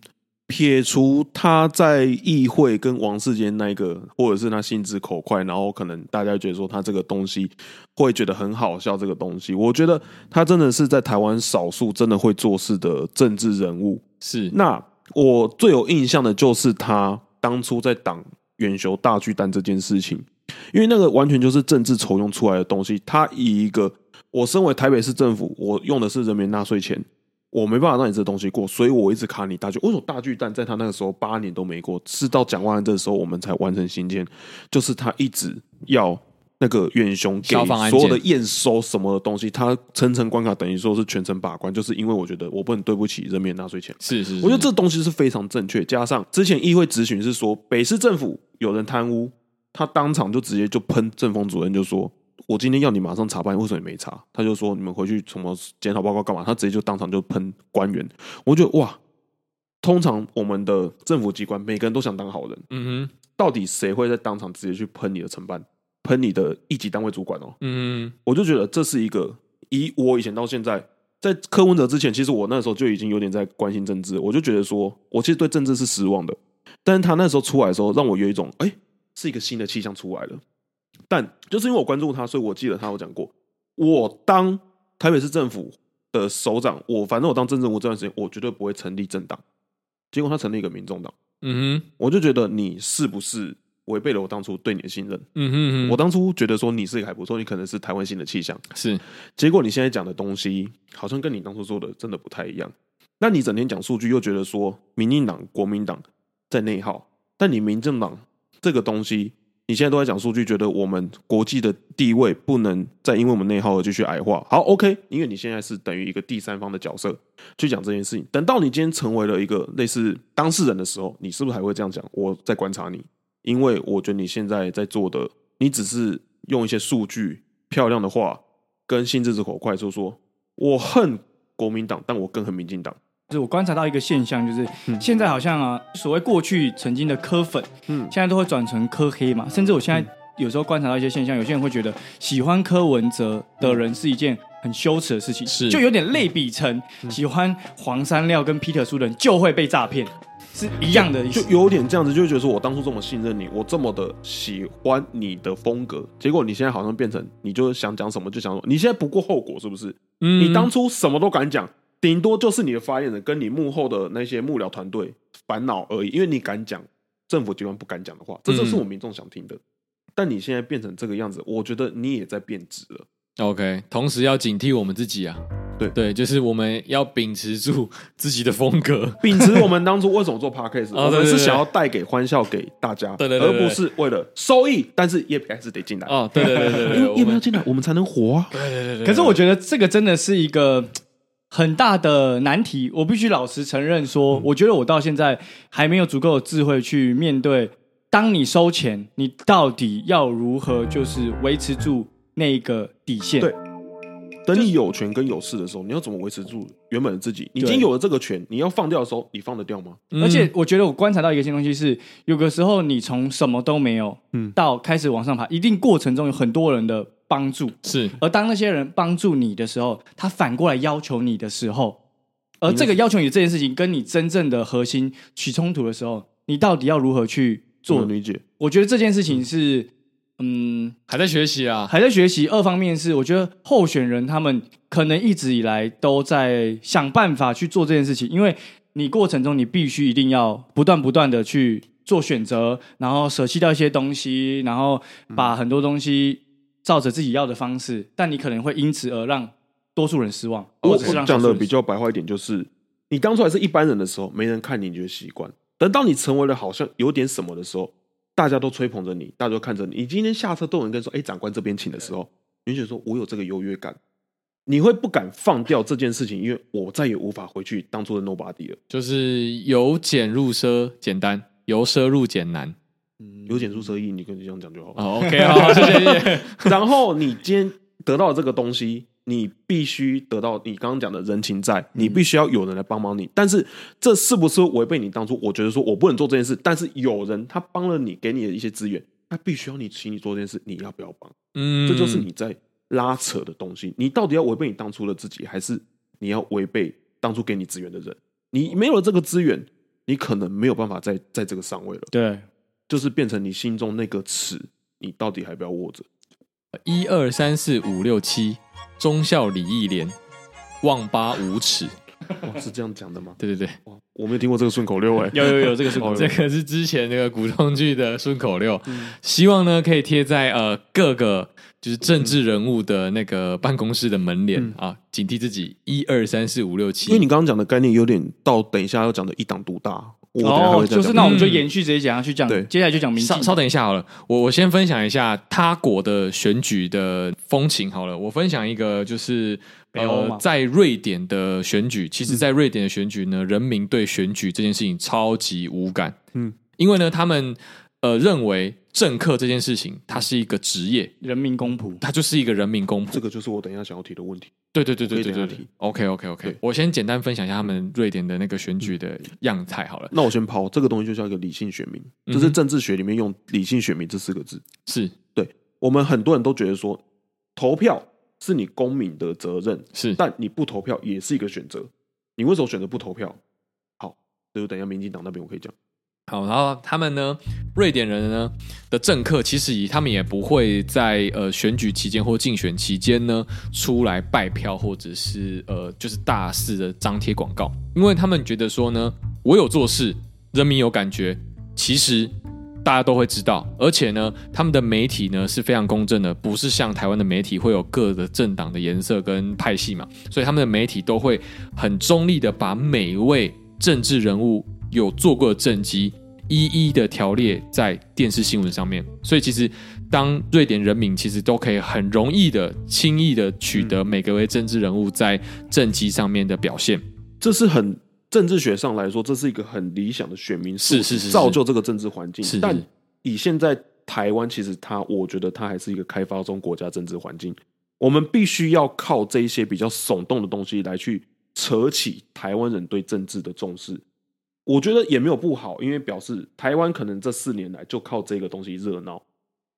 撇除他在议会跟王世坚那个，或者是他心直口快，然后可能大家觉得说他这个东西会觉得很好笑，这个东西，我觉得他真的是在台湾少数真的会做事的政治人物。是，那我最有印象的就是他当初在挡远雄大巨蛋这件事情，因为那个完全就是政治筹用出来的东西。他以一个我身为台北市政府，我用的是人民纳税钱。我没办法让你这东西过，所以我一直卡你大巨。为什么大巨蛋在他那个时候八年都没过？是到蒋万安这个时候我们才完成新建，就是他一直要那个远雄给所有的验收什么的东西，他层层关卡等于说是全程把关，就是因为我觉得我不能对不起人民纳税钱。是，是是，我觉得这东西是非常正确。加上之前议会质询是说北市政府有人贪污，他当场就直接就喷政风主任就说。我今天要你马上查办，为什么你没查？他就说你们回去什么检讨报告干嘛？他直接就当场就喷官员。我觉得哇，通常我们的政府机关每个人都想当好人，嗯哼，到底谁会在当场直接去喷你的承办，喷你的一级单位主管哦？嗯哼，我就觉得这是一个，以我以前到现在，在柯文哲之前，其实我那时候就已经有点在关心政治，我就觉得说我其实对政治是失望的，但是他那时候出来的时候，让我有一种哎、欸，是一个新的气象出来了。但就是因为我关注他，所以我记得他有讲过，我当台北市政府的首长，我反正我当政治人物这段时间，我绝对不会成立政党。结果他成立一个民众党，嗯哼，我就觉得你是不是违背了我当初对你的信任？嗯哼哼，我当初觉得说你是一个还不错，你可能是台湾新的气象，是。结果你现在讲的东西，好像跟你当初说的真的不太一样。那你整天讲数据，又觉得说民进党、国民党在内耗，但你民政党这个东西。你现在都在讲数据，觉得我们国际的地位不能再因为我们内耗而继续矮化。好，OK，因为你现在是等于一个第三方的角色去讲这件事情。等到你今天成为了一个类似当事人的时候，你是不是还会这样讲？我在观察你，因为我觉得你现在在做的，你只是用一些数据、漂亮的话跟心直口快说说，我恨国民党，但我更恨民进党。就是我观察到一个现象，就是现在好像啊，所谓过去曾经的柯粉，嗯，现在都会转成柯黑嘛。甚至我现在有时候观察到一些现象，有些人会觉得喜欢柯文哲的人是一件很羞耻的事情，是就有点类比成喜欢黄山料跟皮特苏的人就会被诈骗，是一样的意思，就有点这样子，就会觉得说我当初这么信任你，我这么的喜欢你的风格，结果你现在好像变成你就想讲什么就想说，你现在不顾后果是不是？嗯，你当初什么都敢讲。顶多就是你的发言人跟你幕后的那些幕僚团队烦恼而已，因为你敢讲政府机关不敢讲的话，这就是我民众想听的。嗯、但你现在变成这个样子，我觉得你也在变质了。OK，同时要警惕我们自己啊，对对，就是我们要秉持住自己的风格，秉持我们当初为什么做 Podcast，[LAUGHS] 我们是想要带给欢笑给大家，对对，而不是为了收益。但是业配还是得进来哦，对对对对，因为业配要进来，我们才能活啊。对对对，可是我觉得这个真的是一个。很大的难题，我必须老实承认说，我觉得我到现在还没有足够的智慧去面对。当你收钱，你到底要如何就是维持住那个底线？对，等你有权跟有势的时候，你要怎么维持住原本的自己？你已经有了这个权，你要放掉的时候，你放得掉吗？而且我觉得我观察到一个新东西是，有个时候你从什么都没有，嗯，到开始往上爬，一定过程中有很多人的。帮助是，而当那些人帮助你的时候，他反过来要求你的时候，而这个要求你这件事情跟你真正的核心起冲突的时候，你到底要如何去做理解？我觉得这件事情是，嗯，还在学习啊，还在学习。二方面是，我觉得候选人他们可能一直以来都在想办法去做这件事情，因为你过程中你必须一定要不断不断的去做选择，然后舍弃掉一些东西，然后把很多东西。照着自己要的方式，但你可能会因此而让多数人失望。我讲的比较白话一点，就是你当初还是一般人的时候，没人看你，你就习惯；等到你成为了好像有点什么的时候，大家都吹捧着你，大家都看着你，你今天下车都有人跟说：“哎，长官这边请”的时候，你就说我有这个优越感，你会不敢放掉这件事情，因为我再也无法回去当初的 nobody 了。就是由俭入奢简单，由奢入俭难。嗯，由俭入奢易，你跟你这样讲就好。哦，[LAUGHS] OK，好，谢谢，谢谢。[LAUGHS] 然后你今天得到这个东西。你必须得到你刚刚讲的人情债，你必须要有人来帮忙你。但是这是不是违背你当初？我觉得说我不能做这件事，但是有人他帮了你，给你的一些资源，他必须要你请你做这件事，你要不要帮？嗯，这就是你在拉扯的东西。你到底要违背你当初的自己，还是你要违背当初给你资源的人？你没有了这个资源，你可能没有办法在在这个上位了。对，就是变成你心中那个尺，你到底还不要握着？一二三四五六七。忠孝礼义廉，忘八五耻。哇，是这样讲的吗？[LAUGHS] 对对对，哇，我没有听过这个顺口溜 [LAUGHS] 哎。有有有这个顺口溜，这个是之前那个古装剧的顺口溜。嗯、希望呢可以贴在呃各个就是政治人物的那个办公室的门帘、嗯、啊，警惕自己一二三四五六七。因为你刚刚讲的概念有点到等一下要讲的一党独大。哦，就是那我们就延续直接讲下去讲，对，接下来就讲民进。稍稍等一下好了，我我先分享一下他国的选举的风情好了。我分享一个就是呃，在瑞典的选举，其实，在瑞典的选举呢，人民对选举这件事情超级无感。嗯，因为呢，他们呃认为。政客这件事情，它是一个职业，人民公仆，它就是一个人民公仆。这个就是我等一下想要提的问题。对对对对对对，对。OK OK OK，我先简单分享一下他们瑞典的那个选举的样态好了。那我先抛这个东西，就叫一个理性选民，就是政治学里面用“理性选民”这四个字。是对我们很多人都觉得说，投票是你公民的责任，是，但你不投票也是一个选择。你为什么选择不投票？好，所以我等一下民进党那边我可以讲。好，然后他们呢，瑞典人呢的政客，其实以他们也不会在呃选举期间或竞选期间呢出来拜票，或者是呃就是大肆的张贴广告，因为他们觉得说呢，我有做事，人民有感觉，其实大家都会知道，而且呢，他们的媒体呢是非常公正的，不是像台湾的媒体会有各个政党的颜色跟派系嘛，所以他们的媒体都会很中立的把每一位政治人物。有做过的政绩，一一的条列在电视新闻上面，所以其实当瑞典人民其实都可以很容易的、轻易的取得每个位政治人物在政绩上面的表现，这是很政治学上来说，这是一个很理想的选民，是是是造就这个政治环境。是，是，但以现在台湾，其实它，我觉得它还是一个开发中国家政治环境，我们必须要靠这一些比较耸动的东西来去扯起台湾人对政治的重视。我觉得也没有不好，因为表示台湾可能这四年来就靠这个东西热闹，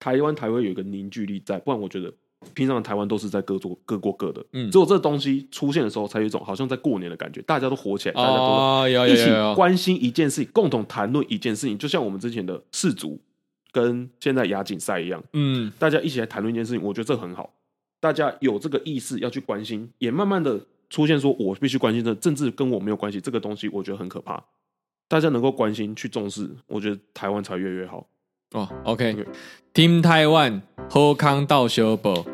台湾才会有一个凝聚力在，不然我觉得平常的台湾都是在各做各过各的，嗯，只有这东西出现的时候，才有一种好像在过年的感觉，大家都火起来，大家都一起关心一件事情，共同谈论一件事情，就像我们之前的世足跟现在亚锦赛一样，嗯，大家一起来谈论一件事情，我觉得这很好，大家有这个意识要去关心，也慢慢的出现说，我必须关心的政治跟我没有关系，这个东西我觉得很可怕。大家能够关心、去重视，我觉得台湾才越来越好。哦，OK，Team 台湾，好康到小宝，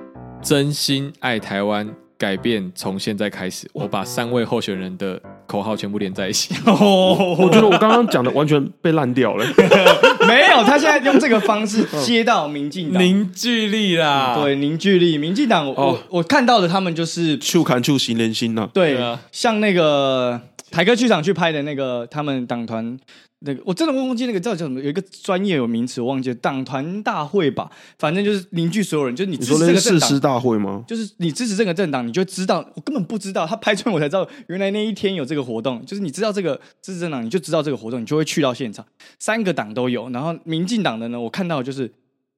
真心爱台湾，改变从现在开始。我把三位候选人的口号全部连在一起。哦，[LAUGHS] 我觉得我刚刚讲的完全被烂掉了。[LAUGHS] 没有，他现在用这个方式 [LAUGHS] 接到民进党凝聚力啦。对，凝聚力，民进党，我我看到的他们就是触砍触心连心呐。对啊，像那个。台歌剧场去拍的那个，他们党团那个，我真的忘记那个叫叫什么，有一个专业有名词，我忘记了，党团大会吧，反正就是凝聚所有人，就是你支持这个政党大会吗？就是你支持这个政党，你就知道，我根本不知道，他拍出来我才知道，原来那一天有这个活动，就是你知道这个支持政党，你就知道这个活动，你就会去到现场。三个党都有，然后民进党的呢，我看到就是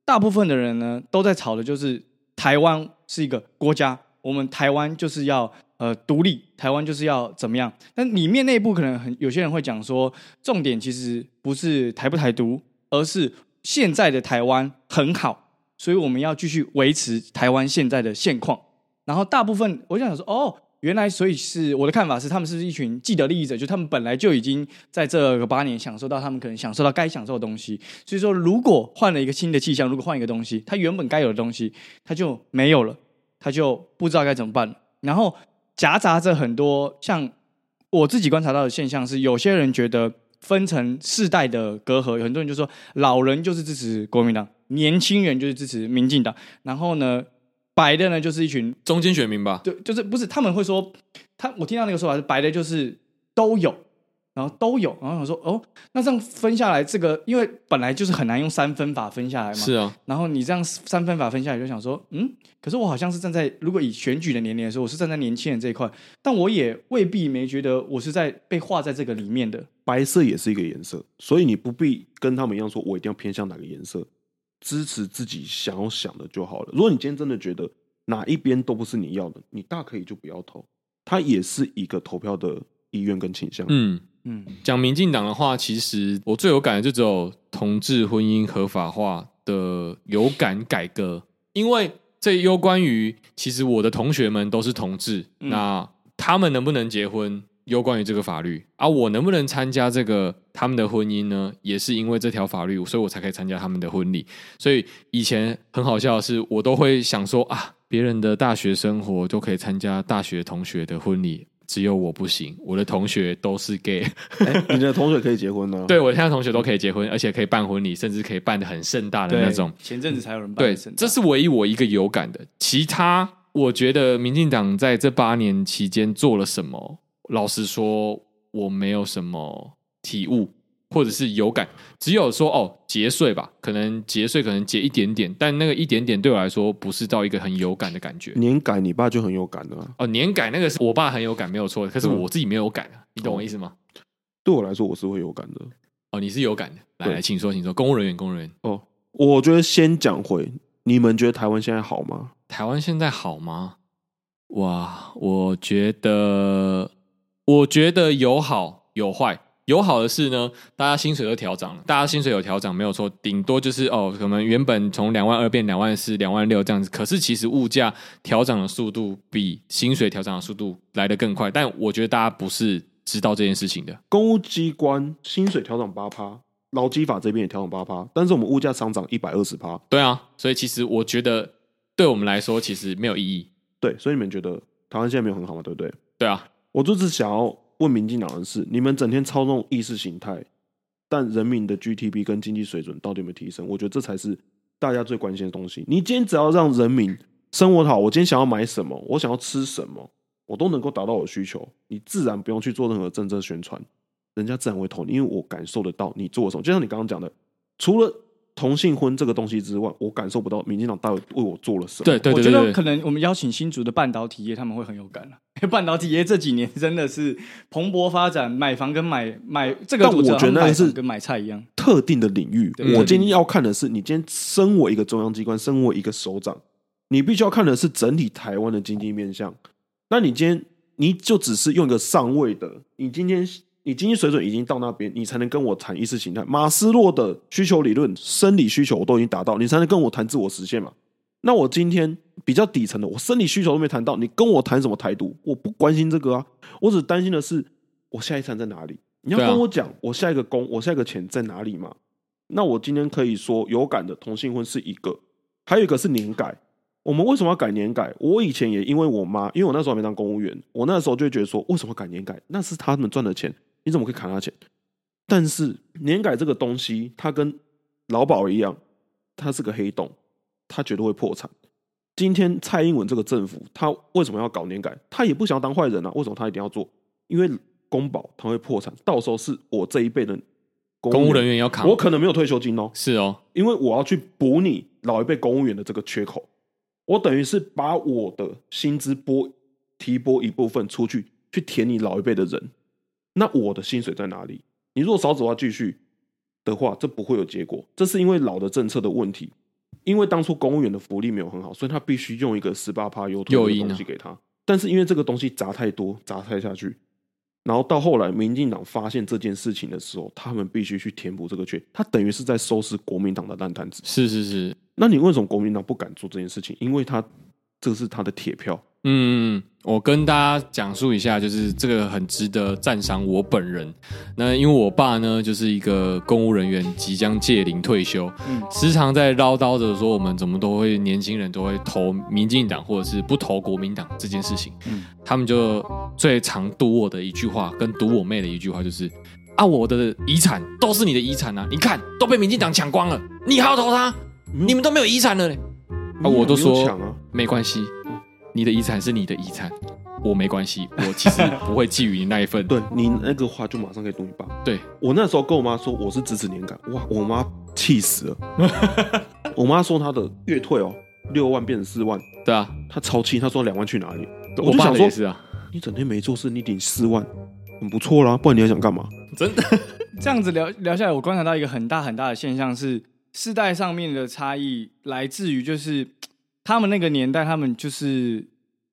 大部分的人呢都在吵的，就是台湾是一个国家，我们台湾就是要。呃，独立台湾就是要怎么样？但里面内部可能很有些人会讲说，重点其实不是台不台独，而是现在的台湾很好，所以我们要继续维持台湾现在的现况。然后大部分我想说，哦，原来所以是我的看法是，他们是一群既得利益者？就他们本来就已经在这个八年享受到他们可能享受到该享受的东西。所以说，如果换了一个新的气象，如果换一个东西，他原本该有的东西，他就没有了，他就不知道该怎么办。然后。夹杂着很多像我自己观察到的现象是，有些人觉得分成世代的隔阂，有很多人就说老人就是支持国民党，年轻人就是支持民进党，然后呢，白的呢就是一群中间选民吧？对，就是不是他们会说他，我听到那个说法是白的，就是都有。然后都有，然后想说哦，那这样分下来，这个因为本来就是很难用三分法分下来嘛。是啊。然后你这样三分法分下来，就想说，嗯，可是我好像是站在如果以选举的年龄来说，我是站在年轻人这一块，但我也未必没觉得我是在被划在这个里面的。白色也是一个颜色，所以你不必跟他们一样说，我一定要偏向哪个颜色，支持自己想要想的就好了。如果你今天真的觉得哪一边都不是你要的，你大可以就不要投，它也是一个投票的意愿跟倾向。嗯。嗯，讲民进党的话，其实我最有感的就只有同志婚姻合法化的有感改革，因为这攸关于其实我的同学们都是同志，嗯、那他们能不能结婚，攸关于这个法律，而、啊、我能不能参加这个他们的婚姻呢？也是因为这条法律，所以我才可以参加他们的婚礼。所以以前很好笑的是，我都会想说啊，别人的大学生活都可以参加大学同学的婚礼。只有我不行，我的同学都是 gay。欸、你的同学可以结婚呢？[LAUGHS] 对，我现在同学都可以结婚，而且可以办婚礼，甚至可以办的很盛大的那种。前阵子才有人办。对，这是唯一我一个有感的。其他，我觉得民进党在这八年期间做了什么？老实说，我没有什么体悟。或者是有感，只有说哦节税吧，可能节税可能节一点点，但那个一点点对我来说不是到一个很有感的感觉。年改你爸就很有感了哦，年改那个是我爸很有感没有错，可是我自己没有感，嗯、你懂我意思吗？对我来说我是会有感的。哦，你是有感的，来来，请说，请说，公务人员，公务人员。哦，我觉得先讲回，你们觉得台湾现在好吗？台湾现在好吗？哇，我觉得，我觉得有好有坏。有好的是呢，大家薪水都调涨了，大家薪水有调涨没有错，顶多就是哦，可能原本从两万二变两万四、两万六这样子。可是其实物价调涨的速度比薪水调涨的速度来得更快，但我觉得大家不是知道这件事情的。公务机关薪水调涨八趴，劳基法这边也调涨八趴，但是我们物价上涨一百二十趴。对啊，所以其实我觉得对我们来说其实没有意义。对，所以你们觉得台湾现在没有很好吗？对不对？对啊，我就是想要。问民进党的事，你们整天操纵意识形态，但人民的 GDP 跟经济水准到底有没有提升？我觉得这才是大家最关心的东西。你今天只要让人民生活好，我今天想要买什么，我想要吃什么，我都能够达到我的需求，你自然不用去做任何政策宣传，人家自然会投你，因为我感受得到你做什么。就像你刚刚讲的，除了。同性婚这个东西之外，我感受不到民进党到底为我做了什么。对对对，对，我觉得可能我们邀请新竹的半导体业，他们会很有感了。因 [LAUGHS] 为半导体业这几年真的是蓬勃发展，买房跟买买这个，但我觉得那是跟买菜一样特定的领域。我今天要看的是，你今天身为一个中央机关，身为一个首长，你必须要看的是整体台湾的经济面向。那你今天你就只是用一个上位的，你今天。你经济水准已经到那边，你才能跟我谈意识形态。马斯洛的需求理论，生理需求我都已经达到，你才能跟我谈自我实现嘛。那我今天比较底层的，我生理需求都没谈到，你跟我谈什么台独？我不关心这个啊，我只担心的是我下一餐在哪里。你要跟我讲，我下一个工，我下一个钱在哪里嘛？那我今天可以说有感的同性婚是一个，还有一个是年改。我们为什么要改年改？我以前也因为我妈，因为我那时候还没当公务员，我那时候就觉得说，为什么改年改？那是他们赚的钱。你怎么可以砍他钱？但是年改这个东西，它跟劳保一样，它是个黑洞，它绝对会破产。今天蔡英文这个政府，他为什么要搞年改？他也不想要当坏人啊，为什么他一定要做？因为公保他会破产，到时候是我这一辈的公务，公务人员要扛，我可能没有退休金哦。是哦，因为我要去补你老一辈公务员的这个缺口，我等于是把我的薪资拨提拨一部分出去，去填你老一辈的人。那我的薪水在哪里？你如果少子化继续的话，这不会有结果。这是因为老的政策的问题，因为当初公务员的福利没有很好，所以他必须用一个十八趴优退的东西给他。但是因为这个东西砸太多，砸太下去，然后到后来民进党发现这件事情的时候，他们必须去填补这个缺。他等于是在收拾国民党的烂摊子。是是是。那你为什么国民党不敢做这件事情？因为他这是他的铁票。嗯，我跟大家讲述一下，就是这个很值得赞赏我本人。那因为我爸呢，就是一个公务人员，即将届龄退休，嗯，时常在唠叨着说，我们怎么都会年轻人都会投民进党，或者是不投国民党这件事情。嗯，他们就最常堵我的一句话，跟堵我妹的一句话，就是啊，我的遗产都是你的遗产啊，你看都被民进党抢光了，你还要投他？你们都没有遗产了嘞。啊，我都说没关系，你的遗产是你的遗产。我没关系，我其实不会觊觎你那一份。[LAUGHS] 对你那个话，就马上可以动你爸。对我那时候跟我妈说我是支持年感，哇，我妈气死了。[LAUGHS] 我妈说她的月退哦，六万变成四万。对啊，她超气，她说两万去哪里？我就想说，是啊，你整天没做事，你顶四万，很不错啦。不然你还想干嘛？真的 [LAUGHS] 这样子聊聊下来，我观察到一个很大很大的现象是，世代上面的差异来自于就是他们那个年代，他们就是。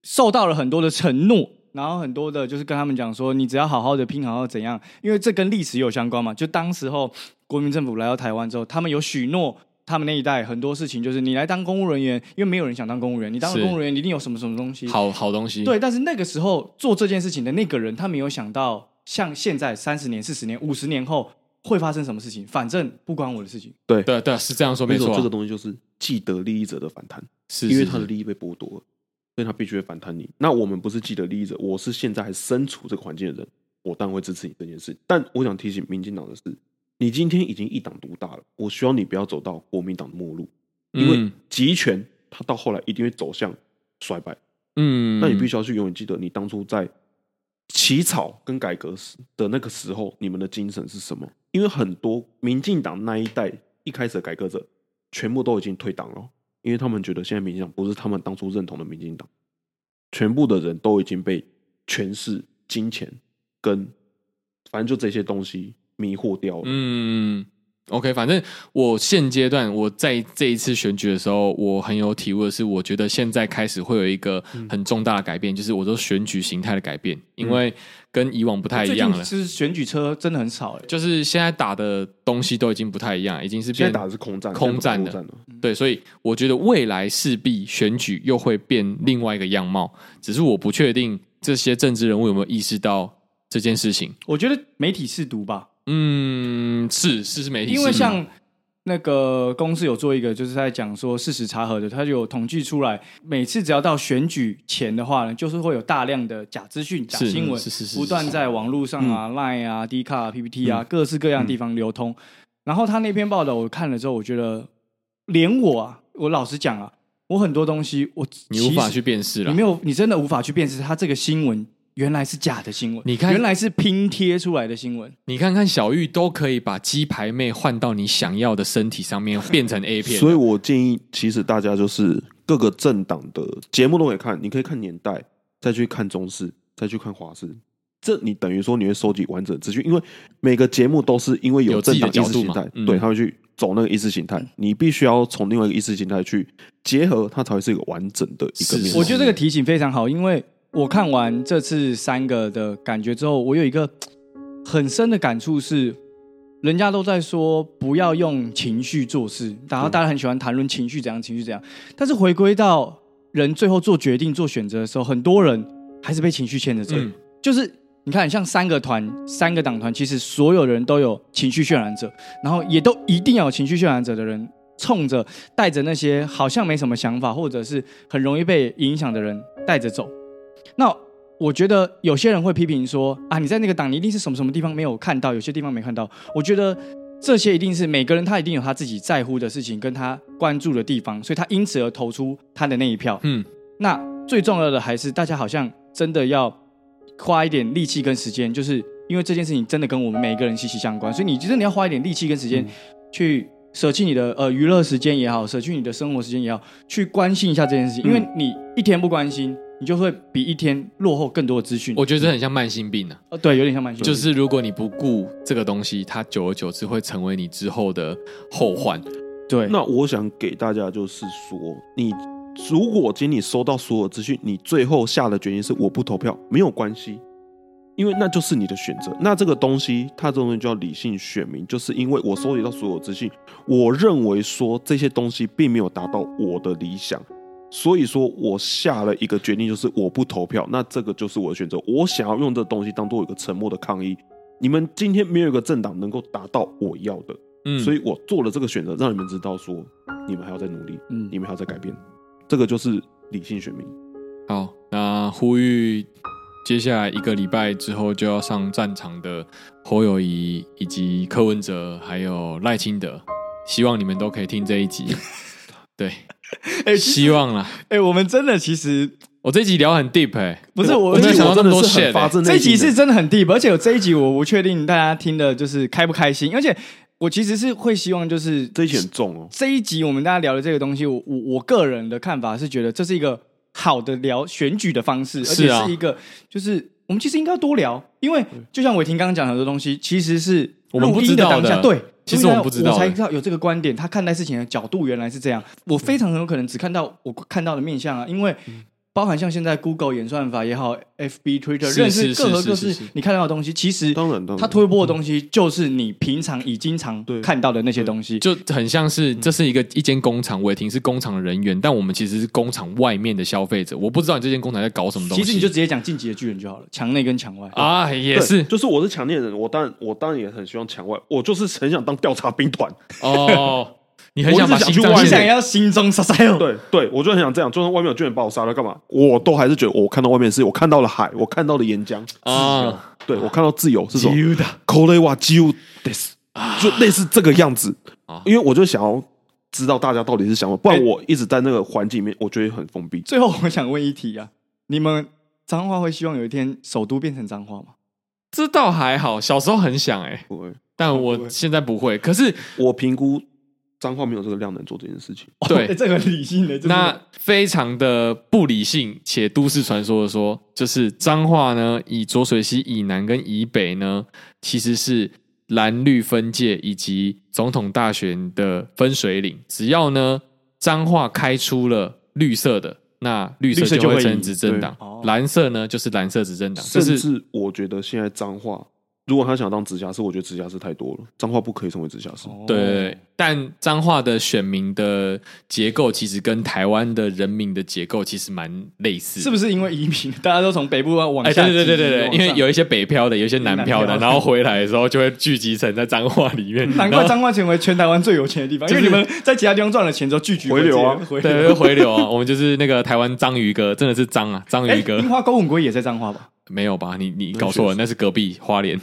受到了很多的承诺，然后很多的就是跟他们讲说，你只要好好的拼，好好怎样，因为这跟历史有相关嘛。就当时候国民政府来到台湾之后，他们有许诺，他们那一代很多事情就是你来当公务人员，因为没有人想当公务员，你当了公务人员，你一定有什么什么东西，好好东西。对，但是那个时候做这件事情的那个人，他没有想到，像现在三十年、四十年、五十年后会发生什么事情，反正不关我的事情。对对对，是这样说没错。这个东西就是既得利益者的反弹，是因为他的利益被剥夺了。所以他必须会反弹你。那我们不是既得利益者，我是现在还身处这个环境的人，我当然会支持你这件事。但我想提醒民进党的是，你今天已经一党独大了，我希望你不要走到国民党的末路，因为集权它到后来一定会走向衰败。嗯，那你必须要去永远记得，你当初在起草跟改革时的那个时候，你们的精神是什么？因为很多民进党那一代一开始的改革者，全部都已经退党了。因为他们觉得现在民进党不是他们当初认同的民进党，全部的人都已经被权势、金钱跟反正就这些东西迷惑掉了。嗯。OK，反正我现阶段我在这一次选举的时候，我很有体悟的是，我觉得现在开始会有一个很重大的改变，嗯、就是我说选举形态的改变，因为跟以往不太一样了。其实选举车真的很少，就是现在打的东西都已经不太一样，已经是变打的是空战，空战的。战对，所以我觉得未来势必选举又会变另外一个样貌，只是我不确定这些政治人物有没有意识到这件事情。我觉得媒体试读吧。嗯，是是是媒体，因为像那个公司有做一个，就是在讲说事实查核的，他就有统计出来，每次只要到选举前的话呢，就是会有大量的假资讯、假新闻，是是是，不断在网络上啊、嗯、Line 啊、D 卡、PPT 啊，各式各样的地方流通。嗯、然后他那篇报道我看了之后，我觉得连我啊，我老实讲啊，我很多东西我你无法去辨识了，你没有，你真的无法去辨识他这个新闻。原来是假的新闻，你看，原来是拼贴出来的新闻。你看看小玉都可以把鸡排妹换到你想要的身体上面，变成 A 片。所以我建议，其实大家就是各个政党的节目都可以看，你可以看年代，再去看中视，再去看华视。这你等于说你会收集完整资讯，因为每个节目都是因为有政党意识形态，对，他会去走那个意识形态，嗯、你必须要从另外一个意识形态去结合，它才会是一个完整的一个面。我觉得这个提醒非常好，因为。我看完这次三个的感觉之后，我有一个 [TSK] 很深的感触是，人家都在说不要用情绪做事，然后大家很喜欢谈论情绪怎样，情绪怎样。但是回归到人最后做决定、做选择的时候，很多人还是被情绪牵着走。嗯、就是你看，像三个团、三个党团，其实所有人都有情绪渲染者，然后也都一定要有情绪渲染者的人，冲着带着那些好像没什么想法，或者是很容易被影响的人带着走。那我觉得有些人会批评说啊，你在那个党，你一定是什么什么地方没有看到，有些地方没看到。我觉得这些一定是每个人他一定有他自己在乎的事情，跟他关注的地方，所以他因此而投出他的那一票。嗯，那最重要的还是大家好像真的要花一点力气跟时间，就是因为这件事情真的跟我们每一个人息息相关，所以你真的要花一点力气跟时间去舍弃你的呃娱乐时间也好，舍弃你的生活时间也好，去关心一下这件事情，因为你一天不关心。你就会比一天落后更多的资讯。我觉得这很像慢性病呢、呃。对，有点像慢性病。就是如果你不顾这个东西，它久而久之会成为你之后的后患。对。那我想给大家就是说，你如果今天你收到所有资讯，你最后下的决定是我不投票，没有关系，因为那就是你的选择。那这个东西，它这种东西叫理性选民，就是因为我收集到所有资讯，我认为说这些东西并没有达到我的理想。所以说我下了一个决定，就是我不投票，那这个就是我的选择。我想要用这东西当做一个沉默的抗议。你们今天没有一个政党能够达到我要的，嗯，所以我做了这个选择，让你们知道说你们还要再努力，嗯，你们还要再改变，这个就是理性选民。好，那呼吁接下来一个礼拜之后就要上战场的侯友谊以及柯文哲，还有赖清德，希望你们都可以听这一集。[LAUGHS] 对，[LAUGHS] 哎、欸，希望啦。哎、欸，我们真的其实，我这一集聊很 deep 哎、欸，不是我，我没有想到这么多 shit、欸。这一集是真的很 deep，而且有这一集我不确定大家听的就是开不开心，而且我其实是会希望就是这一集很重哦。这一集我们大家聊的这个东西，我我我个人的看法是觉得这是一个好的聊选举的方式，而且是一个就是我们其实应该要多聊，因为就像伟霆刚刚讲很多东西，其实是我们不知道的，对。其实我不知道，我才知道有这个观点。他看待事情的角度原来是这样。我非常很有可能只看到我看到的面相啊，因为。包含像现在 Google 演算法也好，FB、Twitter，认识各个各式你看到的东西，其实当然，它推播的东西就是你平常已经常看到的那些东西，就很像是这是一个一间工厂，伟霆是工厂的人员，但我们其实是工厂外面的消费者。我不知道你这间工厂在搞什么东西。其实你就直接讲进击的巨人就好了，墙内跟墙外。啊，也是，就是我是墙内人，我当然我当然也很希望墙外，我就是很想当调查兵团。哦。你很想把心你想要心中杀杀哦？对对，我就很想这样。就算外面有巨人把我杀了，干嘛？我都还是觉得我看到外面是我看到了海，我看到了岩浆啊。对，我看到自由是什么？口雷瓦基乌就类似这个样子。因为我就想要知道大家到底是想什么，不然我一直在那个环境里面，我觉得很封闭。最后，我想问一题啊：你们彰化会希望有一天首都变成彰化吗？这倒还好，小时候很想哎，不会，但我现在不会。可是我评估。彰化没有这个量能做这件事情，对，欸、[LAUGHS] 这个理性的，那非常的不理性且都市传说的说，就是彰化呢，以浊水溪以南跟以北呢，其实是蓝绿分界以及总统大选的分水岭。只要呢彰化开出了绿色的，那绿色就会成执政党；蓝色呢就是蓝色执政党。甚至我觉得现在彰化。如果他想当直辖市，我觉得直辖市太多了，彰化不可以成为直辖市。对，但彰化的选民的结构其实跟台湾的人民的结构其实蛮类似，是不是因为移民，大家都从北部往下？对对对对对，因为有一些北漂的，有一些南漂的，然后回来的时候就会聚集成在彰化里面。[LAUGHS] 难怪彰化成为全台湾最有钱的地方，因为你们在其他地方赚了钱之后聚集回流啊，对，回流啊。[LAUGHS] 我们就是那个台湾章鱼哥，真的是章啊，章鱼哥。樱花钩吻鲑也在彰化吧？没有吧？你你搞错了，那是隔壁花莲。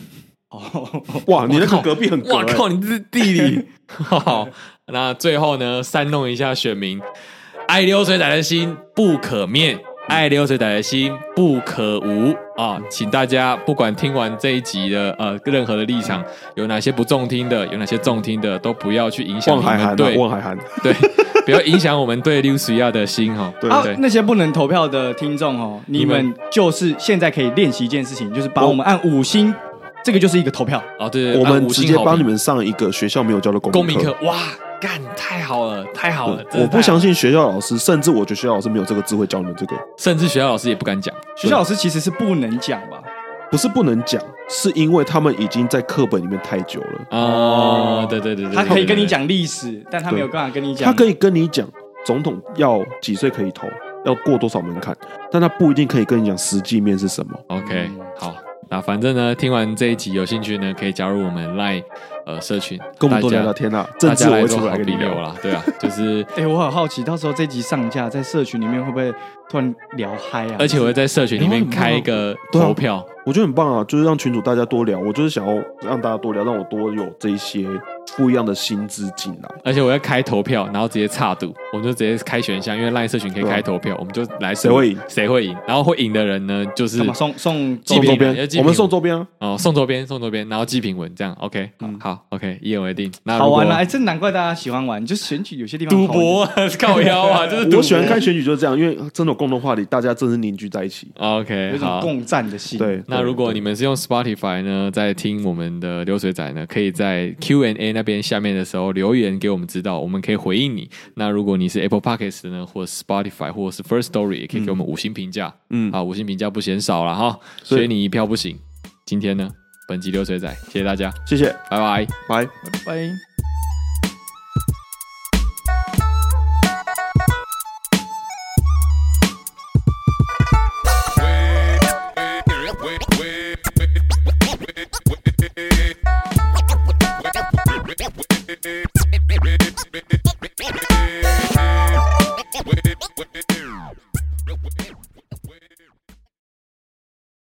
哦，哇！你那个隔壁很隔，哇靠！你这是地理。[LAUGHS] 好，那最后呢，煽动一下选民，爱流水仔的心不可灭，爱流水仔的心不可无啊！请大家不管听完这一集的呃任何的立场，有哪些不中听的，有哪些中听的，都不要去影响你们对，望海涵对，不要影响我们对流水亚的心哈。对对，那些不能投票的听众哦，你们就是现在可以练习一件事情，就是把我们按五星。这个就是一个投票哦，对，我们直接帮你们上一个学校没有教的公民课，哇，干太好了，太好了！我不相信学校老师，甚至我觉得学校老师没有这个智慧教你们这个，甚至学校老师也不敢讲。学校老师其实是不能讲吧？不是不能讲，是因为他们已经在课本里面太久了。哦，对对对对，他可以跟你讲历史，但他没有办法跟你讲。他可以跟你讲总统要几岁可以投，要过多少门槛，但他不一定可以跟你讲实际面是什么。OK，好。那反正呢，听完这一集有兴趣呢，可以加入我们 Line 呃社群，跟我们多聊聊天啊。大家来做好朋友啦，对啊，就是 [LAUGHS] 哎、欸，我很好奇，到时候这集上架在社群里面会不会突然聊嗨啊？而且我会在社群里面开一个投票，欸啊、我觉得很棒啊，就是让群主大家多聊，我就是想要让大家多聊，让我多有这一些。不一样的薪资进来，而且我要开投票，然后直接插赌，我们就直接开选项，因为 LINE 社群可以开投票，我们就来谁会赢，谁会赢，然后会赢的人呢，就是送送送周边，我们送周边啊，哦，送周边，送周边，然后记评文，这样 OK，嗯，好，OK，一言为定。那好玩了，哎，真难怪大家喜欢玩，就是选举有些地方赌博靠腰啊，[LAUGHS] 就是我喜欢看选举就是这样，因为真的有共同话题，大家真是凝聚在一起，OK，有种共战的心。对，那如果你们是用 Spotify 呢，在听我们的流水仔呢，可以在 Q&A 那边下面的时候。留言给我们知道，我们可以回应你。那如果你是 Apple Podcast 呢，或者 Spotify，或者是 First Story，也可以给我们五星评价。嗯，啊，五星评价不嫌少了哈，所以你一票不行。今天呢，本集流水仔，谢谢大家，谢谢，拜拜，拜拜。